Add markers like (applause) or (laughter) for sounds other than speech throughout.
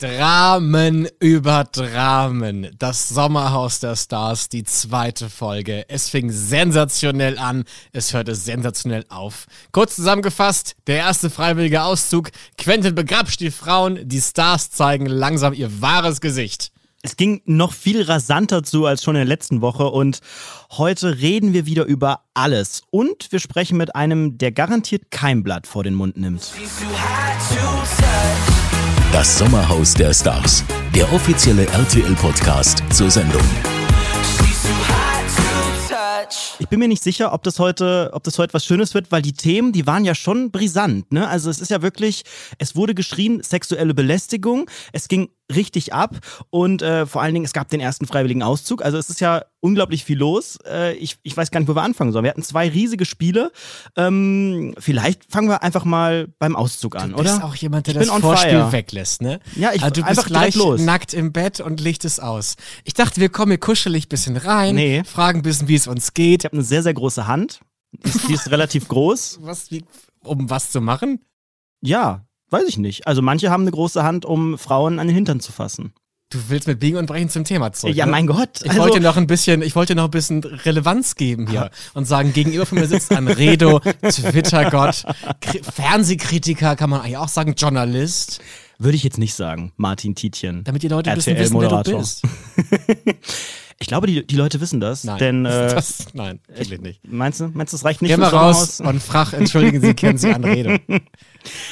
Dramen über Dramen. Das Sommerhaus der Stars, die zweite Folge. Es fing sensationell an, es hörte sensationell auf. Kurz zusammengefasst, der erste freiwillige Auszug. Quentin begrapscht die Frauen, die Stars zeigen langsam ihr wahres Gesicht. Es ging noch viel rasanter zu als schon in der letzten Woche und heute reden wir wieder über alles. Und wir sprechen mit einem, der garantiert kein Blatt vor den Mund nimmt. Das Sommerhaus der Stars, der offizielle RTL-Podcast zur Sendung. Ich bin mir nicht sicher, ob das heute, ob das heute was Schönes wird, weil die Themen, die waren ja schon brisant. Ne? Also es ist ja wirklich, es wurde geschrien, sexuelle Belästigung. Es ging richtig ab und äh, vor allen Dingen, es gab den ersten freiwilligen Auszug. Also es ist ja unglaublich viel los. Äh, ich, ich weiß gar nicht, wo wir anfangen sollen. Wir hatten zwei riesige Spiele. Ähm, vielleicht fangen wir einfach mal beim Auszug an, du bist oder? auch jemand, der das Vorspiel fire. weglässt, ne? Ja, ich- also du einfach bist gleich los. nackt im Bett und licht es aus. Ich dachte, wir kommen hier kuschelig bisschen rein, Nee. fragen ein bisschen, wie es uns geht. Ich habe eine sehr, sehr große Hand. Die ist, die ist relativ groß. Was, wie, um was zu machen? Ja, weiß ich nicht. Also manche haben eine große Hand, um Frauen an den Hintern zu fassen. Du willst mit Biegen und Brechen zum Thema zurück. Ja, ne? mein Gott. Ich also, wollte noch ein bisschen, ich wollte noch ein bisschen Relevanz geben hier und sagen, gegenüber von mir sitzt ein Redo, Twitter-Gott, Kri- Fernsehkritiker, kann man eigentlich auch sagen, Journalist, würde ich jetzt nicht sagen, Martin Tietjen. damit die Leute bisschen wissen, wer du bist. (laughs) Ich glaube, die, die Leute wissen das. Nein, Denn, äh, (laughs) das, nein, wirklich nicht. meinst du, meinst du, das reicht nicht Geh fürs mal raus und frag, entschuldigen Sie, kennen Sie eine Rede. (laughs)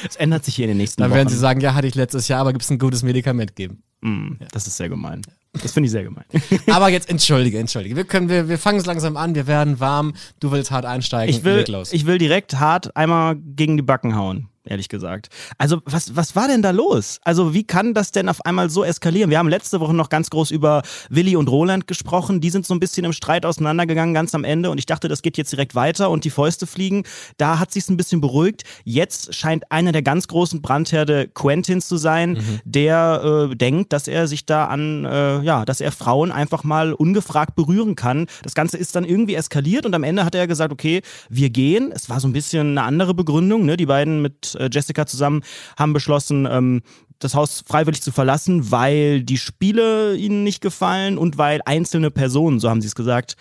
Es ändert sich hier in den nächsten Dann Wochen. werden Sie sagen, ja, hatte ich letztes Jahr, aber gibt es ein gutes Medikament geben. Mm, Das ist sehr gemein. Das finde ich sehr gemein. Aber jetzt entschuldige, entschuldige. Wir können, wir, wir fangen es langsam an, wir werden warm, du willst hart einsteigen, Ich will, ich will direkt hart einmal gegen die Backen hauen, ehrlich gesagt. Also, was, was war denn da los? Also, wie kann das denn auf einmal so eskalieren? Wir haben letzte Woche noch ganz groß über Willi und Roland gesprochen. Die sind so ein bisschen im Streit auseinandergegangen, ganz am Ende. Und ich dachte, das geht jetzt direkt weiter und die Fäuste fliegen. Da hat sich's ein bisschen beruhigt. Jetzt scheint einer der ganz großen Brandherde Quentin zu sein, der äh, denkt, dass er sich da an, äh, ja, dass er Frauen einfach mal ungefragt berühren kann. Das Ganze ist dann irgendwie eskaliert und am Ende hat er gesagt, okay, wir gehen. Es war so ein bisschen eine andere Begründung. Ne? Die beiden mit äh, Jessica zusammen haben beschlossen, ähm, das Haus freiwillig zu verlassen, weil die Spiele ihnen nicht gefallen und weil einzelne Personen, so haben sie es gesagt,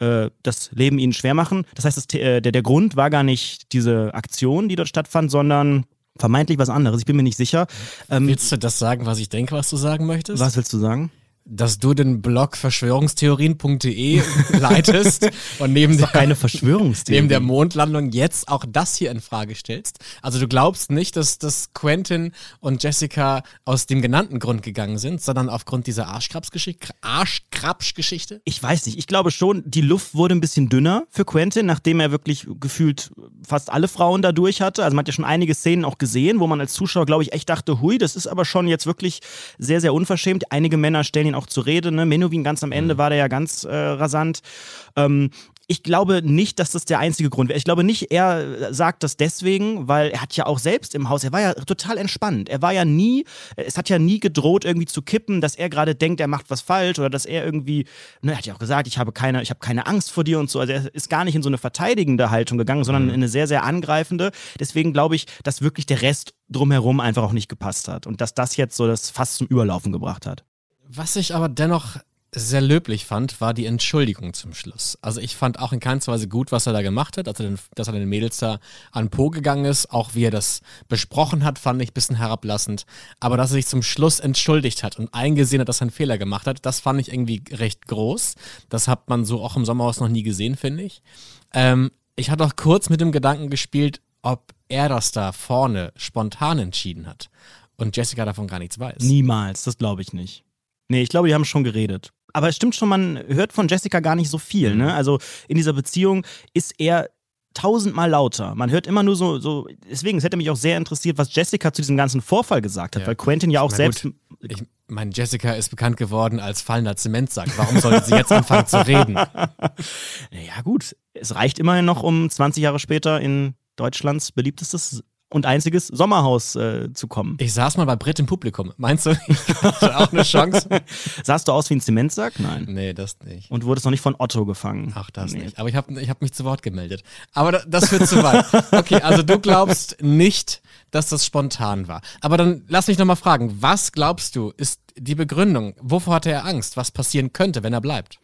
äh, das Leben ihnen schwer machen. Das heißt, das, äh, der, der Grund war gar nicht diese Aktion, die dort stattfand, sondern vermeintlich was anderes. Ich bin mir nicht sicher. Ähm, Willst du das sagen, was ich denke, was du sagen möchtest? was willst du sagen? Dass du den Blog verschwörungstheorien.de (laughs) leitest und neben der, Keine Verschwörungstheorie. neben der Mondlandung jetzt auch das hier in Frage stellst. Also du glaubst nicht, dass, dass Quentin und Jessica aus dem genannten Grund gegangen sind, sondern aufgrund dieser Arschkrabsgeschichte, Arschkrabsch-Geschichte? Ich weiß nicht. Ich glaube schon, die Luft wurde ein bisschen dünner für Quentin, nachdem er wirklich gefühlt fast alle Frauen da durch hatte. Also man hat ja schon einige Szenen auch gesehen, wo man als Zuschauer, glaube ich, echt dachte, hui, das ist aber schon jetzt wirklich sehr, sehr unverschämt. Einige Männer stellen ihn auch zur Rede. Ne? Menowin ganz am Ende war der ja ganz äh, rasant. Ähm, ich glaube nicht, dass das der einzige Grund wäre. Ich glaube nicht, er sagt das deswegen, weil er hat ja auch selbst im Haus, er war ja total entspannt. Er war ja nie, es hat ja nie gedroht, irgendwie zu kippen, dass er gerade denkt, er macht was falsch oder dass er irgendwie, ne, er hat ja auch gesagt, ich habe keine, ich habe keine Angst vor dir und so. Also er ist gar nicht in so eine verteidigende Haltung gegangen, sondern in eine sehr, sehr angreifende. Deswegen glaube ich, dass wirklich der Rest drumherum einfach auch nicht gepasst hat und dass das jetzt so das fast zum Überlaufen gebracht hat. Was ich aber dennoch sehr löblich fand, war die Entschuldigung zum Schluss. Also ich fand auch in keinster Weise gut, was er da gemacht hat, also dass er den Mädels da an Po gegangen ist, auch wie er das besprochen hat, fand ich ein bisschen herablassend. Aber dass er sich zum Schluss entschuldigt hat und eingesehen hat, dass er einen Fehler gemacht hat, das fand ich irgendwie recht groß. Das hat man so auch im Sommerhaus noch nie gesehen, finde ich. Ähm, ich hatte auch kurz mit dem Gedanken gespielt, ob er das da vorne spontan entschieden hat und Jessica davon gar nichts weiß. Niemals, das glaube ich nicht. Nee, ich glaube, die haben schon geredet. Aber es stimmt schon, man hört von Jessica gar nicht so viel. Ne? Also in dieser Beziehung ist er tausendmal lauter. Man hört immer nur so, so, deswegen, es hätte mich auch sehr interessiert, was Jessica zu diesem ganzen Vorfall gesagt hat, Ja. weil Quentin ja auch selbst. gut, Ich meine, Jessica ist bekannt geworden als fallender Zementsack. Warum sollte sie jetzt anfangen zu reden? (laughs) Ja, gut. Es reicht immerhin noch, um 20 Jahre später in Deutschlands beliebtestes und einziges Sommerhaus äh, zu kommen. Ich saß mal bei Brit im Publikum. Meinst du, ich hatte auch eine Chance? (laughs) Sahst du aus wie ein Zementsack? Nein. Nee, das nicht. Und wurdest noch nicht von Otto gefangen? Auch das Nee. nicht. Aber ich habe ich hab mich zu Wort gemeldet. Aber da- das führt zu weit. Okay, also du glaubst nicht, dass das spontan war. Aber dann lass mich nochmal fragen, was glaubst du, ist die Begründung? Wovor hatte er Angst? Was passieren könnte, wenn er bleibt?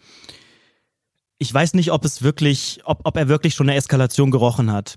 Ich weiß nicht, ob es wirklich, ob, ob er wirklich schon eine Eskalation gerochen hat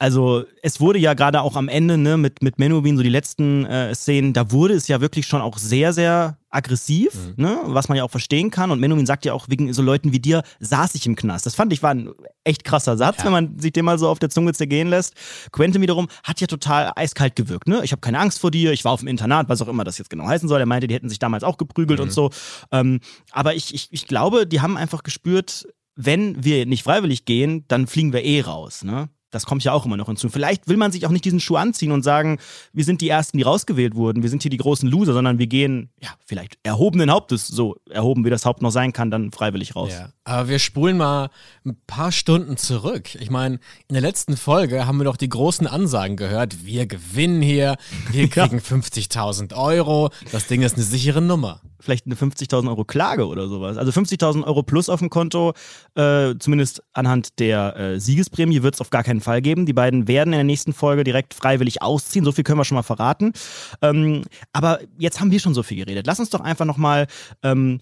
also es wurde ja gerade auch am Ende ne, mit, mit Menowin, so die letzten äh, Szenen, da wurde es ja wirklich schon auch sehr, sehr aggressiv, mhm. ne, was man ja auch verstehen kann. Und Menowin sagt ja auch, wegen so Leuten wie dir saß ich im Knast. Das fand ich war ein echt krasser Satz, ja. wenn man sich den mal so auf der Zunge zergehen lässt. Quentin wiederum hat ja total eiskalt gewirkt. Ne? Ich habe keine Angst vor dir, ich war auf dem Internat, was auch immer das jetzt genau heißen soll. Er meinte, die hätten sich damals auch geprügelt mhm. und so. Ähm, aber ich, ich, ich glaube, die haben einfach gespürt, wenn wir nicht freiwillig gehen, dann fliegen wir eh raus. Ne? Das kommt ja auch immer noch hinzu. Vielleicht will man sich auch nicht diesen Schuh anziehen und sagen, wir sind die Ersten, die rausgewählt wurden, wir sind hier die großen Loser, sondern wir gehen, ja, vielleicht erhobenen Hauptes, so erhoben wie das Haupt noch sein kann, dann freiwillig raus. Ja, aber wir spulen mal ein paar Stunden zurück. Ich meine, in der letzten Folge haben wir doch die großen Ansagen gehört, wir gewinnen hier, wir (laughs) kriegen ja. 50.000 Euro, das Ding ist eine sichere Nummer vielleicht eine 50.000 Euro Klage oder sowas. Also 50.000 Euro plus auf dem Konto, äh, zumindest anhand der äh, Siegesprämie, wird es auf gar keinen Fall geben. Die beiden werden in der nächsten Folge direkt freiwillig ausziehen. So viel können wir schon mal verraten. Ähm, aber jetzt haben wir schon so viel geredet. Lass uns doch einfach nochmal ähm,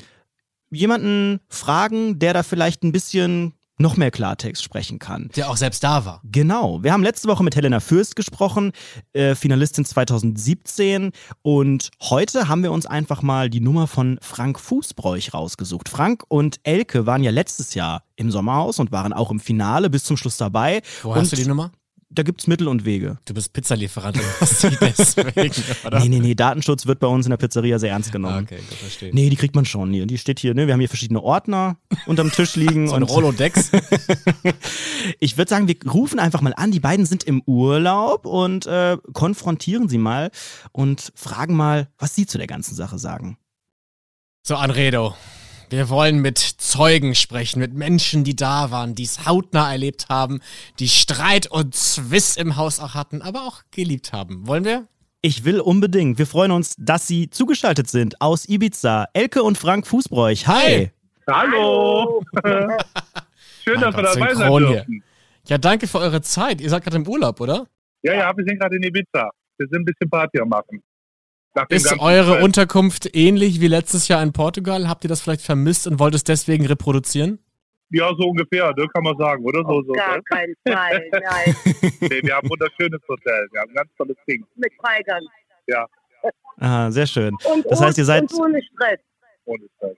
jemanden fragen, der da vielleicht ein bisschen noch mehr Klartext sprechen kann. Der auch selbst da war. Genau. Wir haben letzte Woche mit Helena Fürst gesprochen, äh, Finalistin 2017. Und heute haben wir uns einfach mal die Nummer von Frank Fußbräuch rausgesucht. Frank und Elke waren ja letztes Jahr im Sommerhaus und waren auch im Finale bis zum Schluss dabei. Wo und hast du die Nummer? Da gibt es Mittel und Wege. Du bist Pizzalieferant deswegen, (laughs) oder? Nee, nee, nee, Datenschutz wird bei uns in der Pizzeria sehr ernst genommen. Okay, gut, verstehe. Nee, die kriegt man schon. Die steht hier, ne? Wir haben hier verschiedene Ordner unterm Tisch (laughs) liegen. so ein Rolodex. (laughs) ich würde sagen, wir rufen einfach mal an. Die beiden sind im Urlaub und äh, konfrontieren sie mal und fragen mal, was sie zu der ganzen Sache sagen. So, Anredo, wir wollen mit Zeugen sprechen, mit Menschen, die da waren, die es hautnah erlebt haben, die Streit und Zwist im Haus auch hatten, aber auch geliebt haben. Wollen wir? Ich will unbedingt. Wir freuen uns, dass Sie zugeschaltet sind aus Ibiza. Elke und Frank Fußbräuch. Hi. Hallo. (laughs) Schön, dass wir dabei sein dürfen. Ja, danke für eure Zeit. Ihr seid gerade im Urlaub, oder? Ja, ja, wir sind gerade in Ibiza. Wir sind ein bisschen Party am machen. Ist eure Zeit. Unterkunft ähnlich wie letztes Jahr in Portugal? Habt ihr das vielleicht vermisst und wollt es deswegen reproduzieren? Ja, so ungefähr, ne, kann man sagen, oder? Auf so, gar so, keinen Fall, (laughs) nein. nee, wir haben ein wunderschönes Hotel, wir haben ein ganz tolles Ding. Mit Freigang. Ja. Aha, sehr schön. Und, das heißt, ihr seid... Und ohne Stress. Ohne Stress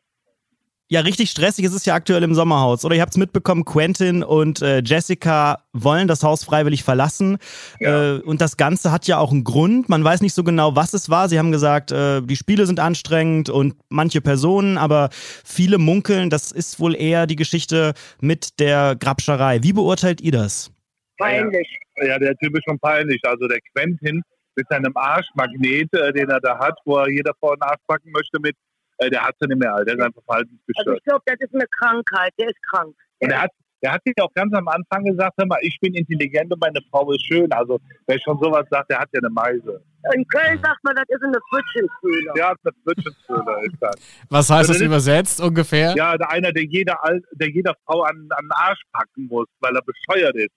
ja, richtig stressig ist es ja aktuell im Sommerhaus. Oder ihr habt es mitbekommen, Quentin und äh, Jessica wollen das Haus freiwillig verlassen. Ja. Äh, und das Ganze hat ja auch einen Grund. Man weiß nicht so genau, was es war. Sie haben gesagt, äh, die Spiele sind anstrengend und manche Personen, aber viele munkeln, das ist wohl eher die Geschichte mit der Grabscherei. Wie beurteilt ihr das? Peinlich. Ja, ja der Typ ist schon peinlich. Also der Quentin mit seinem Arschmagnet, äh, den er da hat, wo er jeder vor den Arsch packen möchte mit äh, der hat sie nicht mehr, der ist einfach verhaltensgestört. Also ich glaube, das ist eine Krankheit, der ist krank. Und er hat, der hat sich auch ganz am Anfang gesagt, hör mal, ich bin intelligent und meine Frau ist schön. Also wer schon sowas sagt, der hat ja eine Meise. In Köln sagt man, das ist eine Pfötchenfühler. Ja, eine Pfötchenfühler ist das. Was heißt also das übersetzt ungefähr? Ja, einer, der jeder, der jeder Frau an, an den Arsch packen muss, weil er bescheuert ist.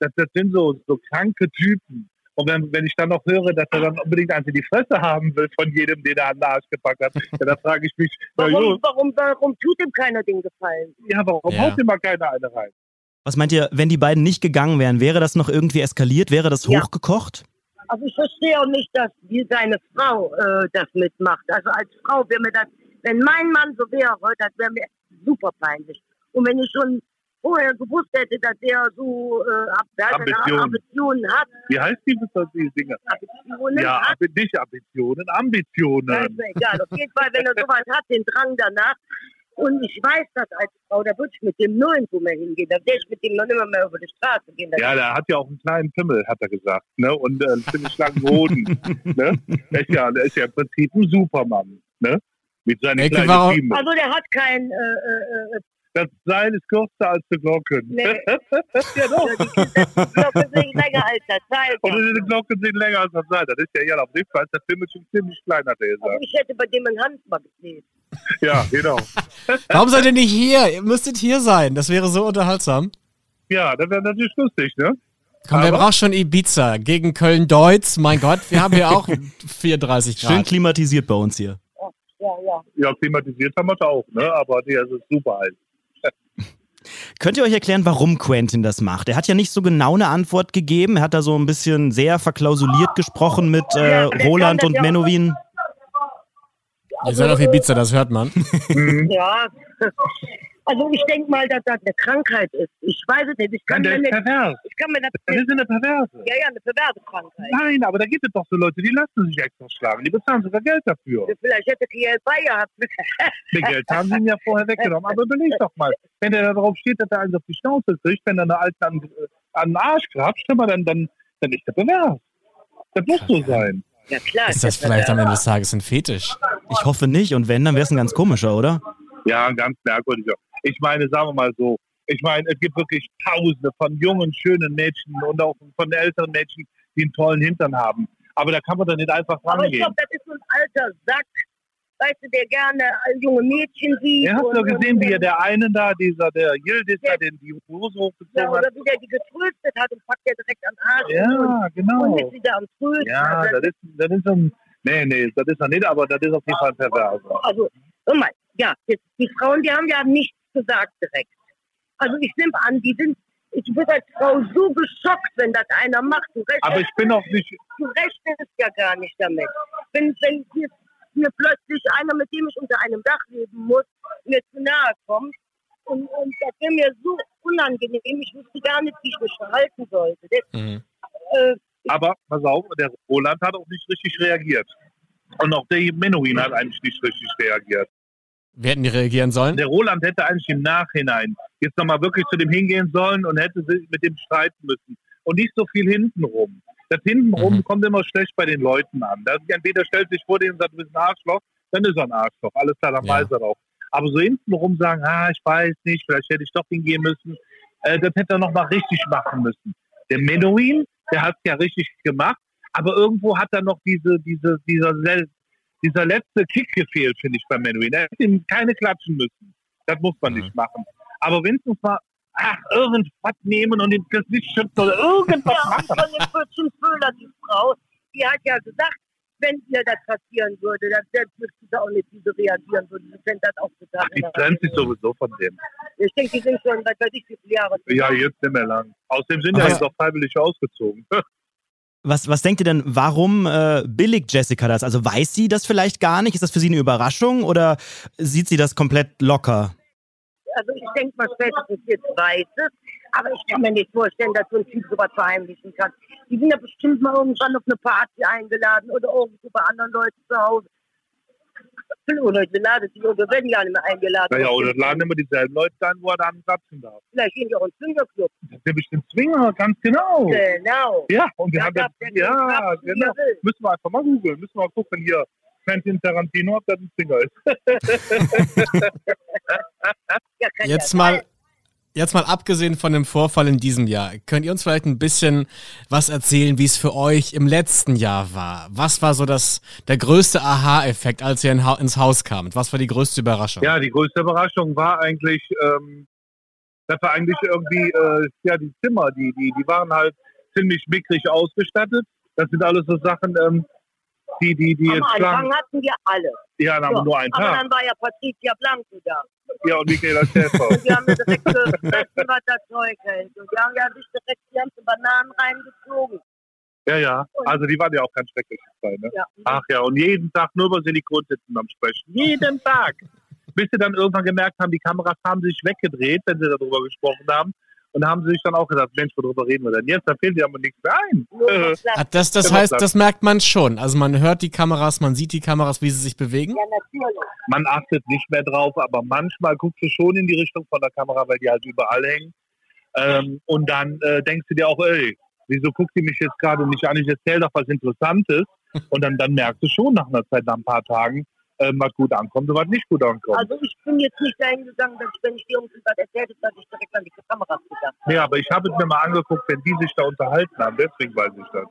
Das, das sind so, so kranke Typen. Und wenn, wenn ich dann noch höre, dass er dann unbedingt eins in die Fresse haben will von jedem, den er an den Arsch gepackt hat, ja, dann frage ich mich, warum, warum, warum tut ihm keiner den Gefallen? Ja, warum ja. haut ihm mal keiner eine rein? Was meint ihr, wenn die beiden nicht gegangen wären, wäre das noch irgendwie eskaliert? Wäre das ja. hochgekocht? Also ich verstehe auch nicht, dass wie seine Frau äh, das mitmacht. Also als Frau wäre mir das, wenn mein Mann so wäre, das wäre mir super peinlich. Und wenn ich schon vorher gewusst hätte, dass der so äh, Ambitionen. Ambitionen hat. Wie heißt die, die Dinge? Ambitionen? Ja, hat. nicht Ambitionen, Ambitionen. Ja, ist mir egal. Auf jeden Fall, wenn er sowas hat, den Drang danach. Und ich weiß das als Frau, da würde ich mit dem nirgendwo mehr hingehen. Da würde ich mit dem noch immer mehr über die Straße gehen. Ja, der hat ja auch einen kleinen Pimmel, hat er gesagt. Ne? Und äh, einen ziemlich langen Hoden. (laughs) ne? der, ist ja, der ist ja im Prinzip ein Supermann. Ne? Mit seinen Ecke kleinen war, Also der hat kein äh, äh, äh das Seil ist kürzer als die Glocken. Nee. (laughs) ja, doch. Die Glocken sind länger als das Seil. Oder die Glocken sind länger als das Seil. Das ist ja ja auf jeden Fall. Der Film ist schon ziemlich klein, hat er gesagt. Ich hätte bei dem ein Handball gesehen. Ja, genau. (laughs) Warum seid ihr nicht hier? Ihr müsstet hier sein. Das wäre so unterhaltsam. Ja, das wäre natürlich lustig, ne? Komm, wer braucht schon Ibiza gegen Köln-Deutz? Mein Gott, wir haben hier auch (laughs) 34 Schön Grad. klimatisiert bei uns hier. Ja, ja. Ja, klimatisiert haben wir es auch, ne? aber die ist super heiß. Könnt ihr euch erklären, warum Quentin das macht? Er hat ja nicht so genau eine Antwort gegeben. Er hat da so ein bisschen sehr verklausuliert gesprochen mit äh, Roland und. Menowin. Ihr seid auf Ibiza, das hört man. (laughs) Ja. Also ich denke mal, dass das eine Krankheit ist. Ich weiß es nicht. Ich kann, Nein, der mir ist nicht, pervers. ich kann mir das Das ist eine Perverse. Ja, ja, eine perverse Krankheit. Nein, aber da gibt es doch so Leute, die lassen sich extra schlagen. Die bezahlen sogar Geld dafür. Vielleicht hätte Kiel bei gehabt. (laughs) Das Geld haben sie ihm ja vorher weggenommen. Aber überleg doch mal, wenn der da drauf steht, dass er eins auf die Schnauze kriegt, wenn er eine Alte an, an den Arsch mal, dann, dann, dann ist der pervers. Das muss so sein. Ja klar. Ist das vielleicht am Ende des Tages ein Fetisch? Ich hoffe nicht. Und wenn, dann wäre es ein ganz komischer, oder? Ja, ein ganz merkwürdiger. Ich meine, sagen wir mal so, ich meine, es gibt wirklich Tausende von jungen, schönen Mädchen und auch von älteren Mädchen, die einen tollen Hintern haben. Aber da kann man doch nicht einfach Aber ich rangehen. glaube, das ist so ein alter Sack. Weißt du, der gerne junge Mädchen sieht. Ihr habt und- doch gesehen, wie er der einen da, dieser, der Yildiz, da den die Hose Ja, hochgezogen hat. oder wie der die getröstet hat und packt der direkt am Arsch. Ja, und, und genau. ist wieder am Trösten. Ja, also, das ist, das ist ein, nee, nee, das ist er nicht, aber das ist auf jeden Fall pervers. also, hör mal, ja, jetzt, die Frauen, die haben ja nichts gesagt direkt. Also ich nehme an, die sind, ich bin als Frau so geschockt, wenn das einer macht. Du rechnest, Aber ich bin auch nicht, du rechnest ja gar nicht damit. Wenn, wenn jetzt mir plötzlich einer, mit dem ich unter einem Dach leben muss, mir zu nahe kommt, und, und das wäre mir so unangenehm, ich wüsste gar nicht, wie ich mich verhalten sollte. Das, Mhm. äh, aber pass auf, der Roland hat auch nicht richtig reagiert. Und auch der Menuhin hat eigentlich nicht richtig reagiert. Wir hätten die reagieren sollen. Der Roland hätte eigentlich im Nachhinein jetzt nochmal wirklich zu dem hingehen sollen und hätte sich mit dem streiten müssen. Und nicht so viel hintenrum. Das hintenrum Mhm. kommt immer schlecht bei den Leuten an. Das, entweder stellt sich vor den und sagt, du bist ein Arschloch, dann ist er ein Arschloch. Alles klar, dann weiß er auch. Aber so hintenrum sagen, ah, ich weiß nicht, vielleicht hätte ich doch hingehen müssen, äh, das hätte er nochmal richtig machen müssen. Der Menuhin, der hat es ja richtig gemacht, aber irgendwo hat er noch diese, diese, dieser, sel- dieser letzte Kick gefehlt, finde ich, bei Menuhin. Er hätte ihm keine klatschen müssen. Das muss man Mhm. nicht machen. Aber wenigstens mal, ach, irgendwas nehmen und ihm das Licht schützen oder irgendwas Ja, und machen. von dem Pötzchen Föhler, die Frau, die hat ja gesagt, wenn ihr das passieren würde, dann selbst wüsste sie auch nicht, sie reagieren. Sie kennt das auch total. Ach, die trennt sich sowieso von dem. Ich denke, die sind schon, was weiß ich, wie viele Jahre. Ja, jetzt nicht mehr lang. Außerdem sind ja jetzt auch freiwillig ausgezogen. (laughs) Was, was denkt ihr denn, warum äh, billigt Jessica das? Also weiß sie das vielleicht gar nicht? Ist das für sie eine Überraschung oder sieht sie das komplett locker? Also ich denke mal, spätestens jetzt weiß es. Aber ich kann mir nicht vorstellen, dass so ein Typ sowas verheimlichen kann. Die sind ja bestimmt mal irgendwann auf eine Party eingeladen oder irgendwo bei anderen Leuten zu Hause. Oder sie laden sich oder werden ja nicht mehr eingeladen. Naja, oder laden immer dieselben Leute ein, wo er dann klatschen darf. Vielleicht gehen die auch ins Swingerclub. Das ist nämlich den Zwinger, ganz genau. Genau. Ja, und wir Da haben das, ja, genau. will. Müssen wir einfach mal googeln. Müssen wir mal gucken hier. Quentin Tarantino, ob das ein Zwinger ist. (laughs) Ja, Jetzt ja mal, sein. Jetzt mal abgesehen von dem Vorfall in diesem Jahr, könnt ihr uns vielleicht ein bisschen was erzählen, wie es für euch im letzten Jahr war? Was war so das, der größte Aha-Effekt, als ihr in, ins Haus kamt? Was war die größte Überraschung? Ja, die größte Überraschung war eigentlich, ähm, dass wir eigentlich irgendwie, äh, ja, die Zimmer, die, die, die waren halt ziemlich mickrig ausgestattet. Das sind alles so Sachen, ähm, die, die, die Am jetzt Anfang lang, hatten wir alle. Ja, aber So, nur einen aber Tag. dann war ja Patricia Blanco da. Ja, und Michaela Schäfer. (laughs) Und die haben mir direkt gefressen, was das Zeug hält. Und die haben ja sich direkt die ganzen Bananen reingezogen. ja, ja. Also die waren ja auch ganz schrecklich ne? Ja. Ach ja, und jeden Tag nur über Silikonsitzen am Sprechen. Jeden Tag. Bis sie dann irgendwann gemerkt haben, die Kameras haben sich weggedreht, wenn sie darüber gesprochen haben. Und da haben sie sich dann auch gesagt, Mensch, worüber reden wir denn jetzt? Da fehlt ja aber nichts mehr ein. Äh. Ah, Das, das heißt, das merkt man schon. Also man hört die Kameras, man sieht die Kameras, wie sie sich bewegen. Ja, natürlich. man achtet nicht mehr drauf, aber manchmal guckst du schon in die Richtung von der Kamera, weil die halt überall hängen. Ähm, und dann äh, denkst du dir auch, ey, wieso guckt die mich jetzt gerade nicht an? Ich erzähle doch was Interessantes. (laughs) Und dann, dann merkst du schon nach einer Zeit, nach ein paar Tagen, ähm, was gut ankommt und was nicht gut ankommt. Also ich bin jetzt nicht dahin gegangen, dass ich, wenn ich dir irgendwas erzählt habe, dass ich direkt an die Kameras gedacht habe. Ja, aber ich habe es mir mal angeguckt, wenn die sich da unterhalten haben, deswegen weiß ich das.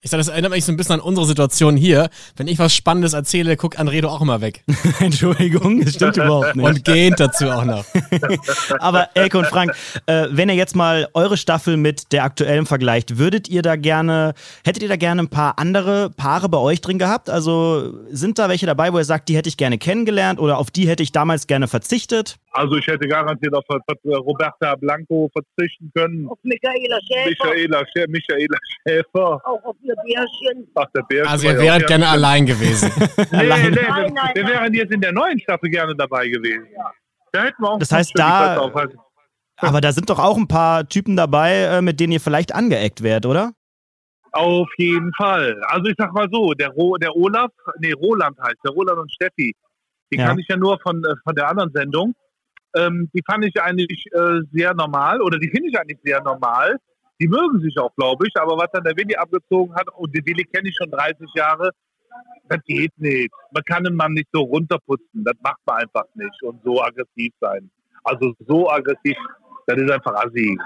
Ich sag, das erinnert mich so ein bisschen an unsere Situation hier. Wenn ich was Spannendes erzähle, guckt Anredo auch immer weg. (laughs) Entschuldigung, das stimmt überhaupt nicht. Und gähnt dazu auch noch. (laughs) Aber Elke und Frank, äh, wenn ihr jetzt mal eure Staffel mit der aktuellen vergleicht, würdet ihr da gerne, hättet ihr da gerne ein paar andere Paare bei euch drin gehabt? Also sind da welche dabei, wo ihr sagt, die hätte ich gerne kennengelernt oder auf die hätte ich damals gerne verzichtet? Also ich hätte garantiert auf Roberta Blanco verzichten können. Auf Michaela Schäfer. Michaela, Schä Michaela Schäfer. Auch auf ihr Bärchen. Ach, der Bär Also ihr wäret gerne allein gewesen. Nee, (laughs) (laughs) nee, allein. wir, Nein, nein, wir nein. wären jetzt in der neuen Staffel gerne dabei gewesen. Da hätten wir auch Das heißt, da- aufhalten. Aber da sind doch auch ein paar Typen dabei, äh, mit denen ihr vielleicht angeeckt werdet, oder? Auf jeden Fall. Also ich sag mal so, der, Ro der Olaf, nee, Roland heißt, der Roland und Steffi, die Ja. kann ich ja nur von, äh, von der anderen Sendung. Ähm, die fand ich eigentlich äh, sehr normal oder die finde ich eigentlich sehr normal. Die mögen sich auch, glaube ich, aber was dann der Willi abgezogen hat, und die Willi kenne ich schon 30 Jahre, das geht nicht. Man kann einen Mann nicht so runterputzen, das macht man einfach nicht und so aggressiv sein. Also so aggressiv, das ist einfach assi.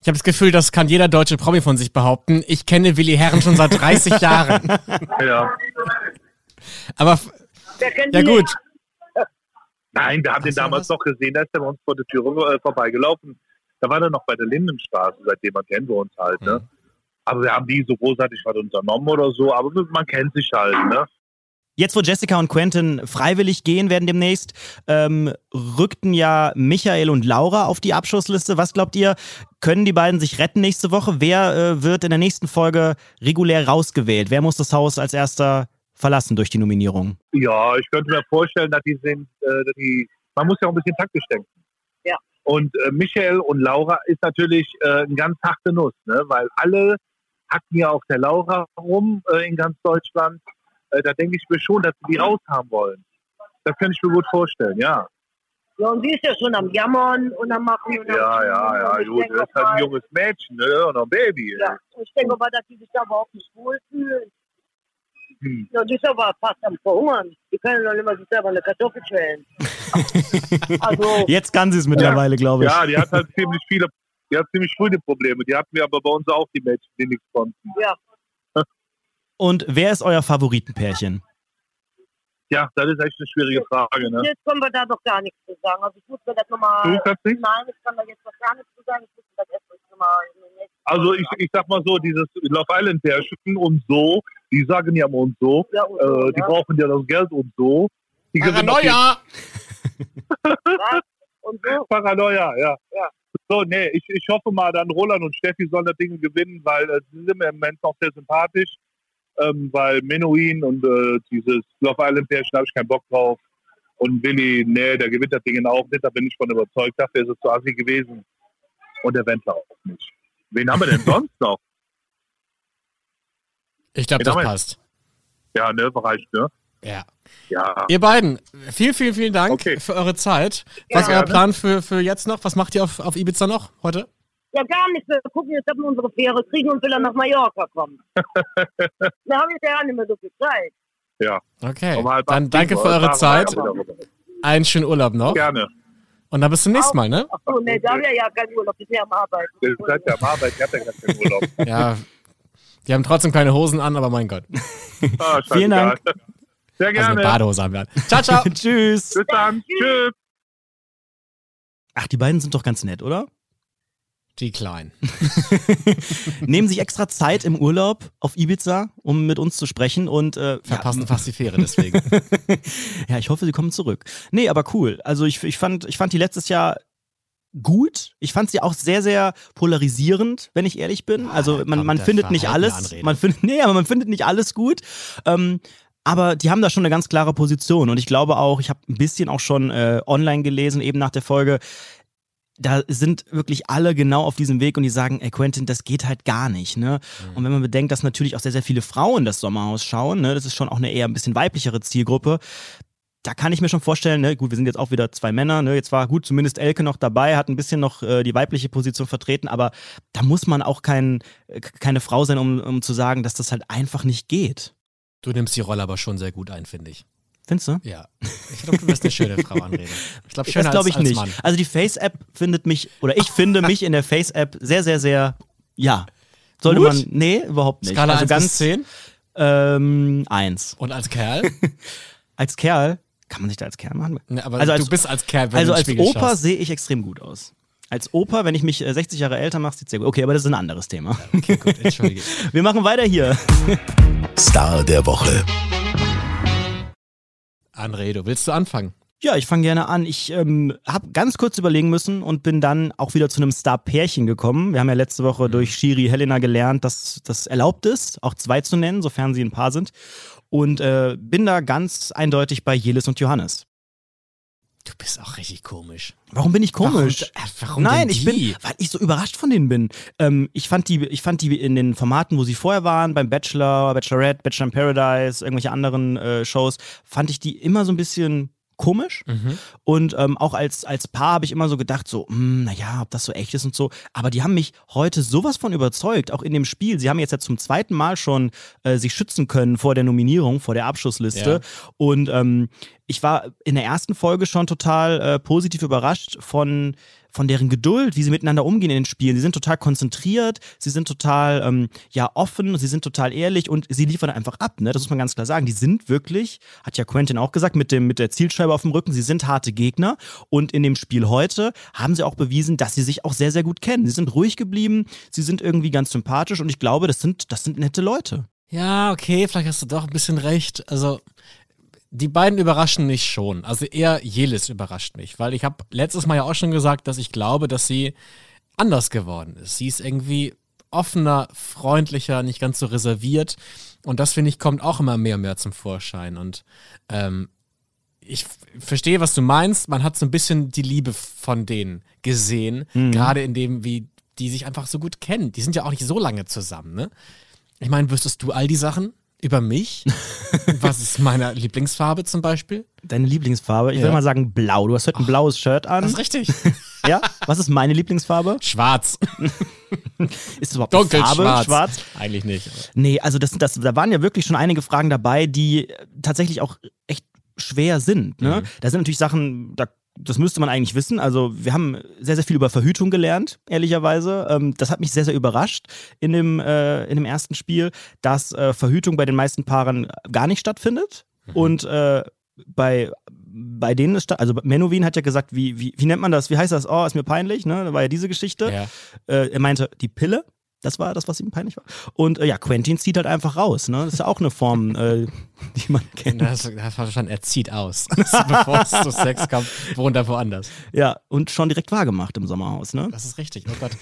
Ich habe das Gefühl, das kann jeder deutsche Promi von sich behaupten. Ich kenne Willi Herren schon seit 30 (laughs) Jahren. Ja. Aber ja gut. nicht? Nein, wir haben den damals noch gesehen, da ist er bei uns vor der Tür äh, vorbeigelaufen. Da war er noch bei der Lindenstraße, seitdem man kennen wir uns halt. Ne? Mhm. Aber wir haben nie so großartig was unternommen oder so, aber man kennt sich halt. Ne? Jetzt, wo Jessica und Quentin freiwillig gehen werden demnächst, ähm, rückten ja Michael und Laura auf die Abschussliste. Was glaubt ihr, können die beiden sich retten nächste Woche? Wer äh, wird in der nächsten Folge regulär rausgewählt? Wer muss das Haus als erster verlassen durch die Nominierung? Ja, ich könnte mir vorstellen, dass die sind, äh, dass die, man muss ja auch ein bisschen taktisch denken. Und äh, Michael und Laura ist natürlich äh, eine ganz harte Nuss, ne? weil alle hacken ja auf der Laura rum äh, in ganz Deutschland. Äh, da denke ich mir schon, dass sie die raushaben wollen. Das kann ich mir gut vorstellen, ja. Ja, und sie ist ja schon am Jammern und am Machen. Und am Ja, ja, ja, gut, das ist halt ein junges Mädchen, ne? Und ein Baby. Ja, ich denke aber, dass die sich da überhaupt nicht wohlfühlen. Hm. Ja, die ist aber fast am Verhungern. Die können doch nicht mal sich selber eine Kartoffel schälen. Also, Jetzt kann sie es mittlerweile, glaube ich. Ja, die hat halt ziemlich viele, die hat ziemlich frühe Probleme. Die hatten wir aber bei uns auch, die Mädchen, die nichts konnten. ja, (laughs) Und wer ist euer Favoritenpärchen? Ja, das ist echt eine schwierige Frage, ne? jetzt können wir da doch gar nichts zu sagen. Also ich muss mir das nochmal... Du kannst nicht? Nein, ich kann da jetzt noch gar nichts zu sagen. Ich muss mir das erst nochmal in den nächsten Also ich, ich sag mal so, dieses Love Island Pärchen und so, die sagen ja immer und so, Ja, und so, äh, die ja. brauchen ja das Geld und so. Die Paranoia! (laughs) Und so? Paranoia, ja. Ja. So, nee, ich, ich hoffe mal, dann Roland und Steffi sollen das Ding gewinnen, weil äh, sie sind mir im Moment noch sehr sympathisch. Ähm, weil Menuhin und äh, dieses Love Island Pärchen habe ich keinen Bock drauf. Und Willi, nee, der gewinnt das Ding auch nicht, da bin ich von überzeugt. Dafür ist es zu assi gewesen. Und der Wendler auch nicht. Wen haben wir denn (laughs) sonst noch? Ich glaube, das passt. Ja, ne, reicht, ne? Ja. Ja. Ihr beiden, vielen, vielen, vielen Dank Okay. für eure Zeit. Was ist Ja. euer Plan für, für jetzt noch? Was macht ihr auf, auf Ibiza noch heute? Ja, gar nichts. Wir gucken jetzt, ob wir unsere Fähre kriegen und will er nach Mallorca kommen. (laughs) da habe ich ja nicht mehr so viel Zeit. Okay, Um halb dann danke für wir, eure Zeit. wir. Einen schönen Urlaub noch. Gerne. Und dann bis zum nächsten Mal, ne? Ach so, nee, da haben wir ja keinen Urlaub. Wir sind ja am Arbeiten. Ihr seid ja am Arbeiten, ihr habt ja gar keinen Urlaub. Ja. Die haben trotzdem keine Hosen an, aber mein Gott. Ah, Vielen scheißegal. Sehr Also gerne. eine Badehose haben wir an. Ciao, ciao. (laughs) Tschüss. Bis dann. Tschüss. Ach, die beiden sind doch ganz nett, oder? Die Kleinen. (laughs) Nehmen sich extra Zeit im Urlaub auf Ibiza, um mit uns zu sprechen und äh, Verpassen fast die Fähre deswegen. (laughs) ja, ich hoffe, sie kommen zurück. Nee, aber cool. Also ich, ich, fand, ich fand die letztes Jahr gut. Ich fand sie auch sehr, sehr polarisierend, wenn ich ehrlich bin. Also man, kommt man der findet nicht alles. Man findet, nee, aber man findet nicht alles gut. Ähm, aber die haben da schon eine ganz klare Position. Und ich glaube auch, ich habe ein bisschen auch schon äh, online gelesen, eben nach der Folge. Da sind wirklich alle genau auf diesem Weg und die sagen, ey Quentin, das geht halt gar nicht. Ne? Mhm. Und wenn man bedenkt, dass natürlich auch sehr, sehr viele Frauen das Sommerhaus schauen, ne? das ist schon auch eine eher ein bisschen weiblichere Zielgruppe, da kann ich mir schon vorstellen, ne, gut, wir sind jetzt auch wieder zwei Männer, ne, jetzt war gut, zumindest Elke noch dabei, hat ein bisschen noch äh, die weibliche Position vertreten, aber da muss man auch kein, äh, keine Frau sein, um, um zu sagen, dass das halt einfach nicht geht. Du nimmst die Rolle aber schon sehr gut ein, finde ich. Findest du? Ja. Ich glaube, du bist eine schöne Frau, Anrede. Ich glaube, schöner das glaube ich als, als nicht. Mann. Also die Face-App findet mich, oder ich finde mich in der Face-App sehr, sehr, sehr, ja, Sollte Gut? man. Nee, überhaupt nicht. Skala also 1 ganz bis 10? Ähm, eins. Und als Kerl? (laughs) Als Kerl, kann man sich da als Kerl machen? Ne, aber Also als- du bist als Kerl, wenn also als Opa sehe ich extrem gut aus. Als Opa, wenn ich mich äh, 60 Jahre älter mache, sieht sehr gut. Okay, aber das ist ein anderes Thema. Okay, gut, entschuldige. (laughs) Wir machen weiter hier. Star der Woche. Anredo, willst du anfangen? Ja, ich fange gerne an. Ich ähm, habe ganz kurz überlegen müssen und bin dann auch wieder zu einem Star-Pärchen gekommen. Wir haben ja letzte Woche durch Shiri Helena gelernt, dass das erlaubt ist, auch zwei zu nennen, sofern sie ein Paar sind. Und äh, bin da ganz eindeutig bei Jelis und Johannes. Du bist auch richtig komisch. Warum bin ich komisch? Warum, äh, warum Nein, ich bin, weil ich so überrascht von denen bin. Ähm, ich fand die, ich fand die in den Formaten, wo sie vorher waren, beim Bachelor, Bachelorette, Bachelor in Paradise, irgendwelche anderen äh, Shows, fand ich die immer so ein bisschen komisch. Mhm. Und ähm, auch als, als Paar habe ich immer so gedacht, so, hm, naja, ob das so echt ist und so. Aber die haben mich heute sowas von überzeugt, auch in dem Spiel. Sie haben jetzt ja zum zweiten Mal schon äh, sich schützen können vor der Nominierung, vor der Abschussliste. Und ähm, ich war in der ersten Folge schon total äh, positiv überrascht von von deren Geduld, wie sie miteinander umgehen in den Spielen. Sie sind total konzentriert, sie sind total ähm, ja offen, sie sind total ehrlich und sie liefern einfach ab. Ne? Das muss man ganz klar sagen. Die sind wirklich, hat ja Quentin auch gesagt, mit dem mit der Zielscheibe auf dem Rücken. Sie sind harte Gegner und in dem Spiel heute haben sie auch bewiesen, dass sie sich auch sehr sehr gut kennen. Sie sind ruhig geblieben, sie sind irgendwie ganz sympathisch und ich glaube, das sind das sind nette Leute. Ja, okay, vielleicht hast du doch ein bisschen recht. Also, die beiden überraschen mich schon. Also eher Jelis überrascht mich, weil ich habe letztes Mal ja auch schon gesagt, dass ich glaube, dass sie anders geworden ist. Sie ist irgendwie offener, freundlicher, nicht ganz so reserviert. Und das, finde ich, kommt auch immer mehr und mehr zum Vorschein. Und ähm, ich verstehe, was du meinst. Man hat so ein bisschen die Liebe von denen gesehen, gerade in dem, wie die sich einfach so gut kennen. Die sind ja auch nicht so lange zusammen, ne? Ich meine, wüsstest du all die Sachen über mich? (laughs) Was ist meine Lieblingsfarbe zum Beispiel? Deine Lieblingsfarbe? Ich Ja. würde mal sagen blau. Du hast heute ein blaues Shirt an. Das ist richtig. (laughs) Ja? Was ist meine Lieblingsfarbe? Schwarz. (laughs) Ist es überhaupt eine Farbe? Dunkelschwarz. Schwarz? Eigentlich nicht. aber- Nee, also das, das, da waren ja wirklich schon einige Fragen dabei, die tatsächlich auch echt schwer sind. Ne? Da sind natürlich Sachen, da, das müsste man eigentlich wissen. Also wir haben sehr, sehr viel über Verhütung gelernt, ehrlicherweise. Ähm, das hat mich sehr, sehr überrascht in dem, äh, in dem ersten Spiel, dass äh, Verhütung bei den meisten Paaren gar nicht stattfindet. Und äh, bei, bei denen ist, also Menowin hat ja gesagt, wie, wie, wie nennt man das? Wie heißt das? Oh, ist mir peinlich, ne? Da war ja diese Geschichte. Ja. Äh, er meinte, die Pille. Das war das, was ihm peinlich war. Und äh, ja, Quentin zieht halt einfach raus. Ne? Das ist ja auch eine Form, äh, die man (laughs) kennt. Das, das war verstanden, er zieht aus. (laughs) Bevor es zu Sex kommt, wohnt er woanders. Ja, und schon direkt wahrgemacht im Sommerhaus. Ne? Das ist richtig, oh Gott.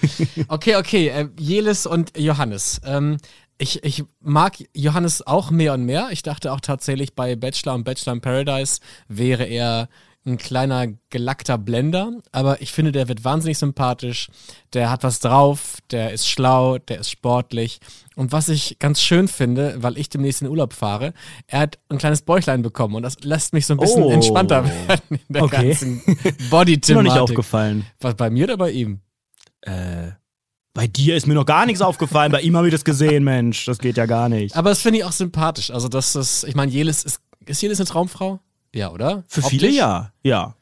Okay, okay, äh, Jelis und Johannes. Ähm, ich, ich mag Johannes auch mehr und mehr. Ich dachte auch tatsächlich, bei Bachelor und Bachelor in Paradise wäre er ein kleiner gelackter Blender, aber ich finde, der wird wahnsinnig sympathisch. Der hat was drauf, der ist schlau, der ist sportlich. Und was ich ganz schön finde, weil ich demnächst in den Urlaub fahre, er hat ein kleines Bäuchlein bekommen und das lässt mich so ein bisschen Oh. entspannter werden in der Okay. ganzen (laughs) Ist mir noch nicht aufgefallen. Was bei mir oder bei ihm? Äh, bei dir ist mir noch gar nichts aufgefallen. Bei ihm habe ich das gesehen, Mensch. Das geht ja gar nicht. Aber das finde ich auch sympathisch. Also, das ist, ich meine, Jelis ist, ist Jelis eine Traumfrau? Ja, oder? Für Optisch? viele ja. Ja.